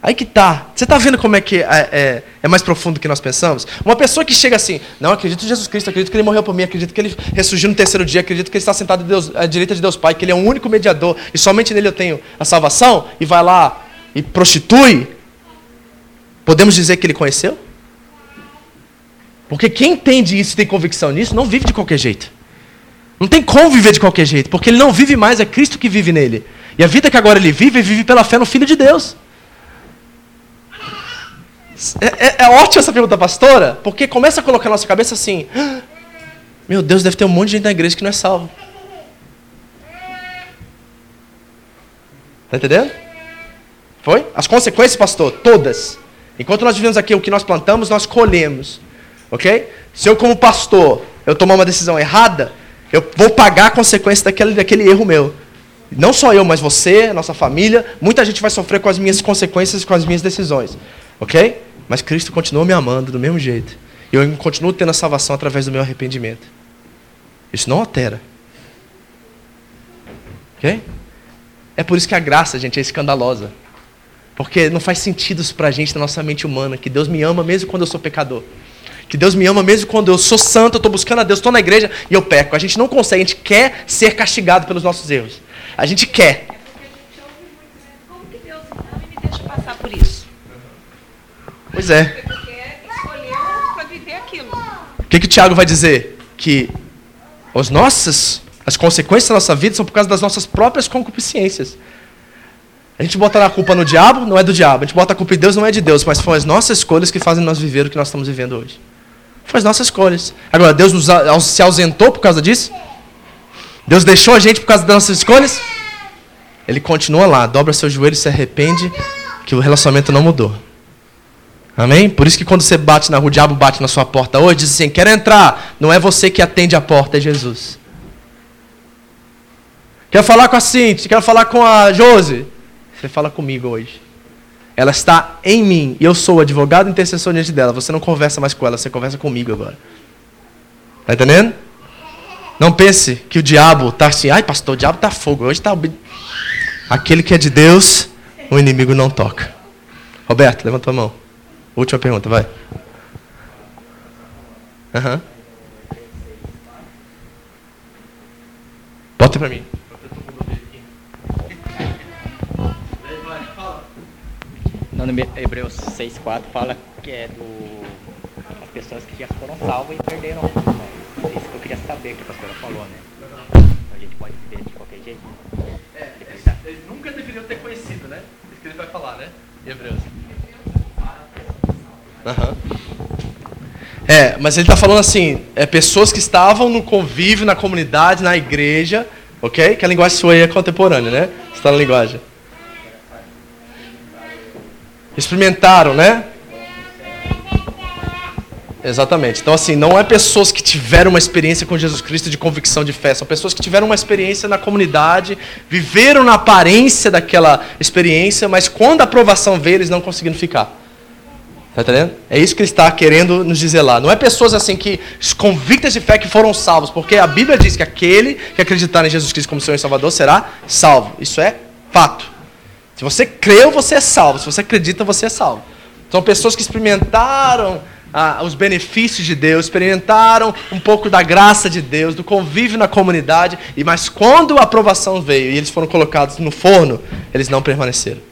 Aí que tá. Você tá vendo como é que é, é- é mais profundo do que nós pensamos? Uma pessoa que chega assim, não, acredito em Jesus Cristo, acredito que ele morreu por mim, acredito que ele ressurgiu no terceiro dia, acredito que ele está sentado à Deus- à direita de Deus Pai, que ele é o único mediador e somente nele eu tenho a salvação, e vai lá e prostitui, podemos dizer que ele conheceu? Porque quem entende isso e tem convicção nisso, não vive de qualquer jeito. Não tem como viver de qualquer jeito, porque ele não vive mais, é Cristo que vive nele. E a vida que agora ele vive, vive pela fé no Filho de Deus. É, é, é ótima essa pergunta, pastora, porque começa a colocar na nossa cabeça assim: "Ah, meu Deus, deve ter um monte de gente na igreja que não é salvo. Tá entendendo? Foi? As consequências, pastor, todas. Enquanto nós vivemos aqui o que nós plantamos, nós colhemos. Ok? Se eu, como pastor, eu tomar uma decisão errada, eu vou pagar a consequência daquele, daquele erro meu. Não só eu, mas você, nossa família, muita gente vai sofrer com as minhas consequências, com as minhas decisões. Ok? Mas Cristo continua me amando do mesmo jeito. E eu continuo tendo a salvação através do meu arrependimento. Isso não altera. Ok? É por isso que a graça, gente, é escandalosa. Porque não faz sentido isso pra gente na nossa mente humana, que Deus me ama mesmo quando eu sou pecador. Que Deus me ama mesmo quando eu sou santo, eu estou buscando a Deus, estou na igreja e eu peco. A gente não consegue, a gente quer ser castigado pelos nossos erros. A gente quer. Pois é. O que, que o Tiago vai dizer? Que os nossas, as consequências da nossa vida são por causa das nossas próprias concupiscências. A gente bota a culpa no diabo, não é do diabo. A gente bota a culpa em Deus, não é de Deus. Mas foram as nossas escolhas que fazem nós viver o que nós estamos vivendo hoje. Foram as nossas escolhas. Agora, Deus nos se ausentou por causa disso? Deus deixou a gente por causa das nossas escolhas? Ele continua lá, dobra seu joelho e se arrepende que o relacionamento não mudou. Amém? Por isso que quando você bate na rua, o diabo bate na sua porta hoje, diz assim: quero entrar. Não é você que atende a porta, é Jesus. Quero falar com a Cintia, quero falar com a Josi. Você fala comigo hoje. Ela está em mim e eu sou o advogado intercessor diante dela. Você não conversa mais com ela, você conversa comigo agora. Tá entendendo? Não pense que o diabo está assim, ai pastor, o diabo está fogo. Hoje está. Aquele que é de Deus, o inimigo não toca. Roberto, levanta a mão. Última pergunta, vai. Aham. Bota pra mim. Não, no Hebreus 6,4 fala que é do as pessoas que já foram salvas e perderam. Né? Isso que eu queria saber que a pastora falou, né? A gente pode viver de qualquer jeito. É, eles nunca deveriam ter conhecido, né? Isso que ele vai falar, né? Hebreus. Aham. É, mas ele está falando assim, é pessoas que estavam no convívio, na comunidade, na igreja, ok? Que a linguagem sua aí é contemporânea, né? Está na linguagem. Experimentaram, né? Exatamente. Então, assim, não é pessoas que tiveram uma experiência com Jesus Cristo de convicção de fé, são pessoas que tiveram uma experiência na comunidade, viveram na aparência daquela experiência, mas quando a aprovação veio, eles não conseguiram ficar. Tá entendendo? É isso que ele está querendo nos dizer lá. Não é pessoas assim que convictas de fé que foram salvos, porque a Bíblia diz que aquele que acreditar em Jesus Cristo como Senhor e Salvador será salvo. Isso é fato. Se você creu, você é salvo. Se você acredita, você é salvo. São pessoas que experimentaram ah, os benefícios de Deus, experimentaram um pouco da graça de Deus, do convívio na comunidade, e mas quando a aprovação veio e eles foram colocados no forno, eles não permaneceram.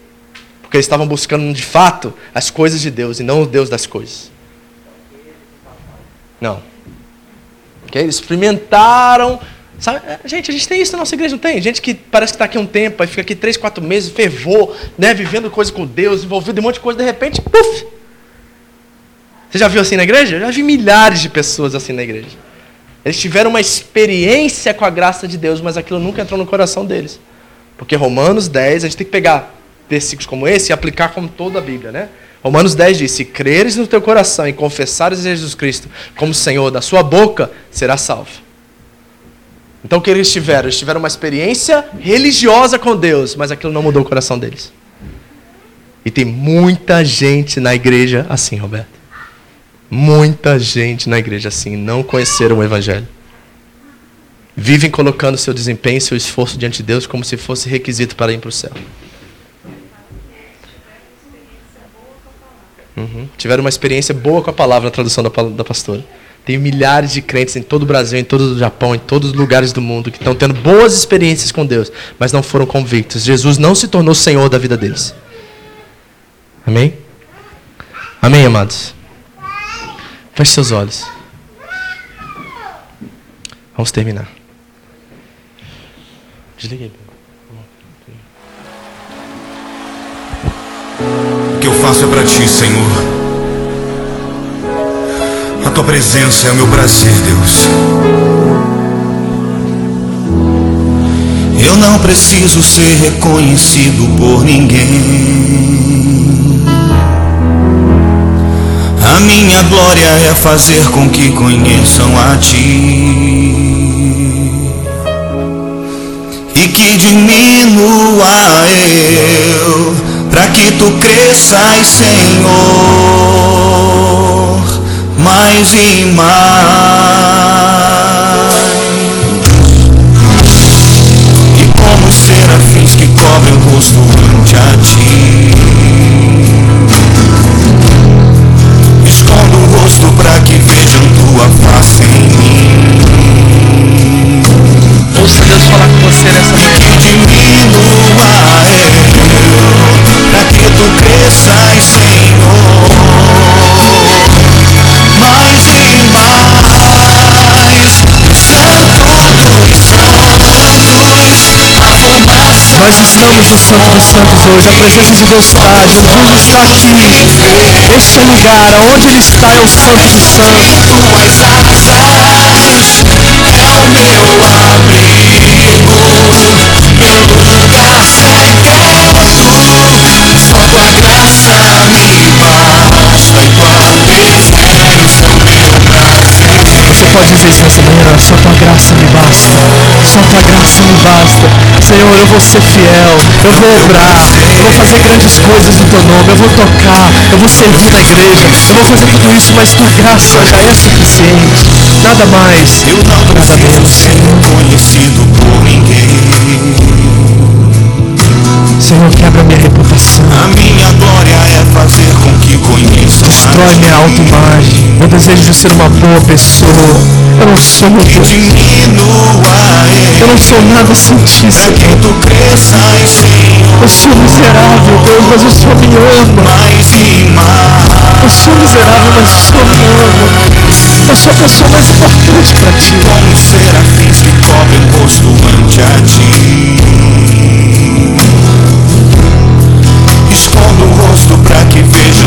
Porque eles estavam buscando de fato as coisas de Deus e não o Deus das coisas. Não. Okay? Eles experimentaram. Sabe? É, gente, a gente tem isso na nossa igreja, não tem? Gente que parece que está aqui um tempo, aí fica aqui três, quatro meses, fervor, né? vivendo coisa com Deus, envolvido em um monte de coisa, de repente, puf! Você já viu assim na igreja? Eu já vi milhares de pessoas assim na igreja. Eles tiveram uma experiência com a graça de Deus, mas aquilo nunca entrou no coração deles. Porque Romanos 10, a gente tem que pegar versículos como esse e aplicar como toda a Bíblia, né? Romanos 10 diz: Se creres no teu coração e confessares Jesus Cristo como Senhor da sua boca, será salvo. Então o que eles tiveram? Eles tiveram uma experiência religiosa com Deus, mas aquilo não mudou o coração deles. E tem muita gente na igreja assim, Roberto. Muita gente na igreja assim, não conheceram o Evangelho. Vivem colocando seu desempenho, seu esforço diante de Deus como se fosse requisito para ir para o céu. Uhum. Tiveram uma experiência boa com a palavra na tradução da, da pastora. Tem milhares de crentes em todo o Brasil, em todo o Japão, em todos os lugares do mundo que estão tendo boas experiências com Deus, mas não foram convictos. Jesus não se tornou Senhor da vida deles. Amém? Amém, amados? Feche seus olhos. Vamos terminar. Desliguei. O que eu faço é para ti, Senhor. Tua presença é o meu prazer, Deus. Eu não preciso ser reconhecido por ninguém. A minha glória é fazer com que conheçam a ti e que diminua eu, para que tu cresças, Senhor, mais e mais. E como serafins que cobrem o rosto ante a ti, escondo o rosto para que vejam tua face em mim. Ouça Deus falar com você nessa manhã. Que diminua eu, para que tu cresças, Senhor, Nós estamos no Santo dos Santos hoje, a presença de Deus está, Jesus está aqui. Este lugar, aonde Ele está é o Santo dos Santos. Tuas asas é o meu abrigo, meu lugar secreto. Só tua graça me basta e tua pode dizer isso nessa manhã, só tua graça me basta, só tua graça me basta. Senhor, eu vou ser fiel, eu vou obrar, eu vou fazer grandes coisas no teu nome, eu vou tocar, eu vou servir na igreja, eu vou fazer tudo isso, mas tua graça já é suficiente. Nada mais, Eu não nada menos. conhecido por ninguém. Senhor, quebra minha reputação. A minha glória é fazer com que conheçam Destrói minha autoimagem. Meu desejo de ser uma boa pessoa. Eu não sou meu Deus. Eu eu, não sou nada Senhor, Eu sou miserável, Deus, mas o Senhor me ama. Eu sou miserável, mas o Senhor me ama. Eu sou a pessoa mais importante para ti. Como serafins que cobrem o rosto ante a ti. Escondo o rosto para que vejam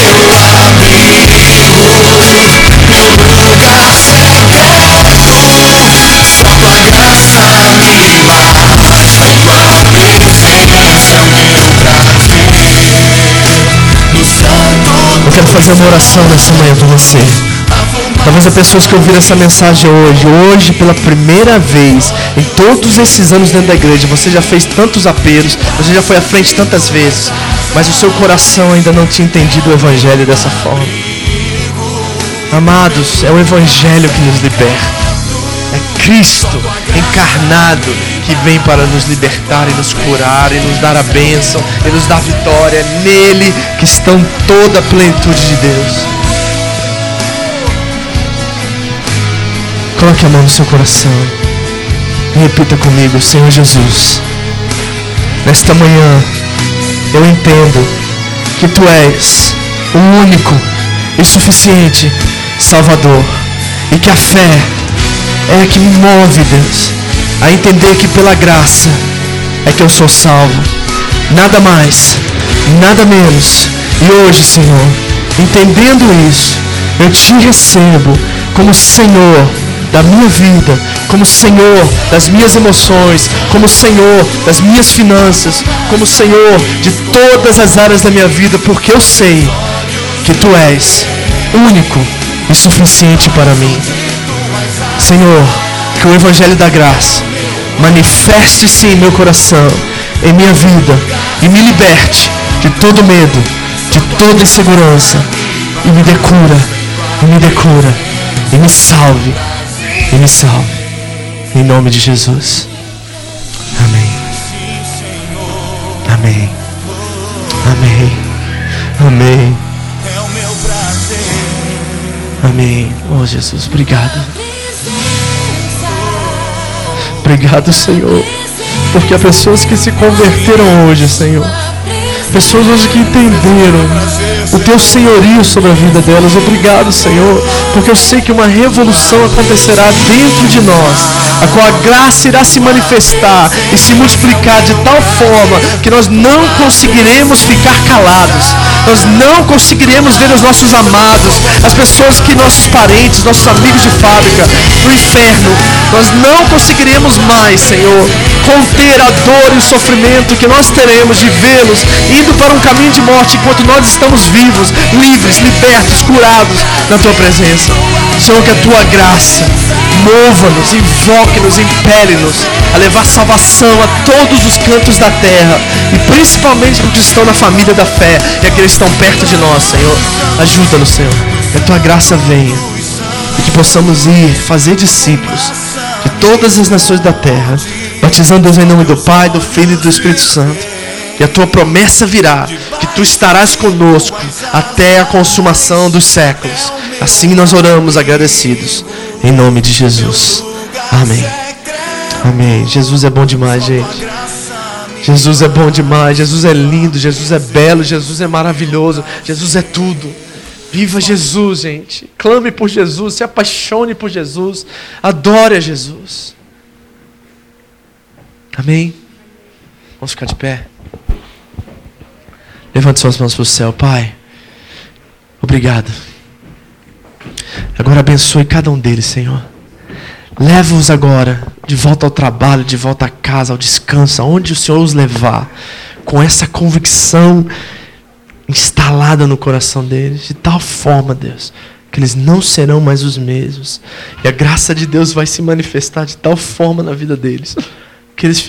fazer uma oração nessa manhã com você. Talvez as pessoas que ouviram essa mensagem hoje, hoje pela primeira vez, em todos esses anos dentro da igreja, você já fez tantos apelos, você já foi à frente tantas vezes, mas o seu coração ainda não tinha entendido o Evangelho dessa forma. Amados, é o Evangelho que nos liberta. É Cristo encarnado que vem para nos libertar e nos curar e nos dar a bênção e nos dar vitória. Nele que estão toda a plenitude de Deus. Coloque a mão no seu coração e repita comigo, Senhor Jesus. Nesta manhã eu entendo que Tu és o único e suficiente Salvador e que a fé é a que me move, Deus, a entender que pela graça é que eu sou salvo. Nada mais, nada menos. E hoje, Senhor, entendendo isso, eu te recebo como Senhor da minha vida, como Senhor das minhas emoções, como Senhor das minhas finanças, como Senhor de todas as áreas da minha vida, porque eu sei que Tu és único e suficiente para mim. Senhor, que o Evangelho da Graça manifeste-se em meu coração, em minha vida, e me liberte de todo medo, de toda insegurança, e me dê cura, e me dê cura, e me salve, e me salve, em nome de Jesus. Amém. Amém. Amém. Amém. Amém. Oh Jesus, obrigado. Obrigado, Senhor. Porque há pessoas que se converteram hoje, Senhor. Pessoas hoje que entenderam o teu senhorio sobre a vida delas. Obrigado, Senhor, porque eu sei que uma revolução acontecerá dentro de nós, a qual a graça irá se manifestar e se multiplicar de tal forma que nós não conseguiremos ficar calados. Nós não conseguiremos ver os nossos amados, as pessoas que nossos parentes, nossos amigos de fábrica, no inferno. Nós não conseguiremos mais, Senhor, conter a dor e o sofrimento que nós teremos de vê-los indo para um caminho de morte enquanto nós estamos vivos, livres, libertos, curados na tua presença. Senhor, que a tua graça mova-nos, invoque-nos, impele-nos a levar salvação a todos os cantos da terra e principalmente para os que estão na família da fé e aqueles que estão perto de nós, Senhor. Ajuda-nos, Senhor. Que a tua graça venha e que possamos ir fazer discípulos de todas as nações da terra, batizando-os em nome do Pai, do Filho e do Espírito Santo. E a tua promessa virá, tu estarás conosco até a consumação dos séculos. Assim nós oramos agradecidos, em nome de Jesus. Amém. Amém. Jesus é bom demais, gente. Jesus é bom demais. Jesus é lindo. Jesus é belo. Jesus é maravilhoso. Jesus é tudo. Viva Jesus, gente. Clame por Jesus. Se apaixone por Jesus. Adore a Jesus. Amém. Vamos ficar de pé. Levante suas mãos para o céu, Pai. Obrigado. Agora abençoe cada um deles, Senhor. Leva-os agora de volta ao trabalho, de volta à casa, ao descanso, aonde o Senhor os levar, com essa convicção instalada no coração deles, de tal forma, Deus, que eles não serão mais os mesmos. E a graça de Deus vai se manifestar de tal forma na vida deles, que eles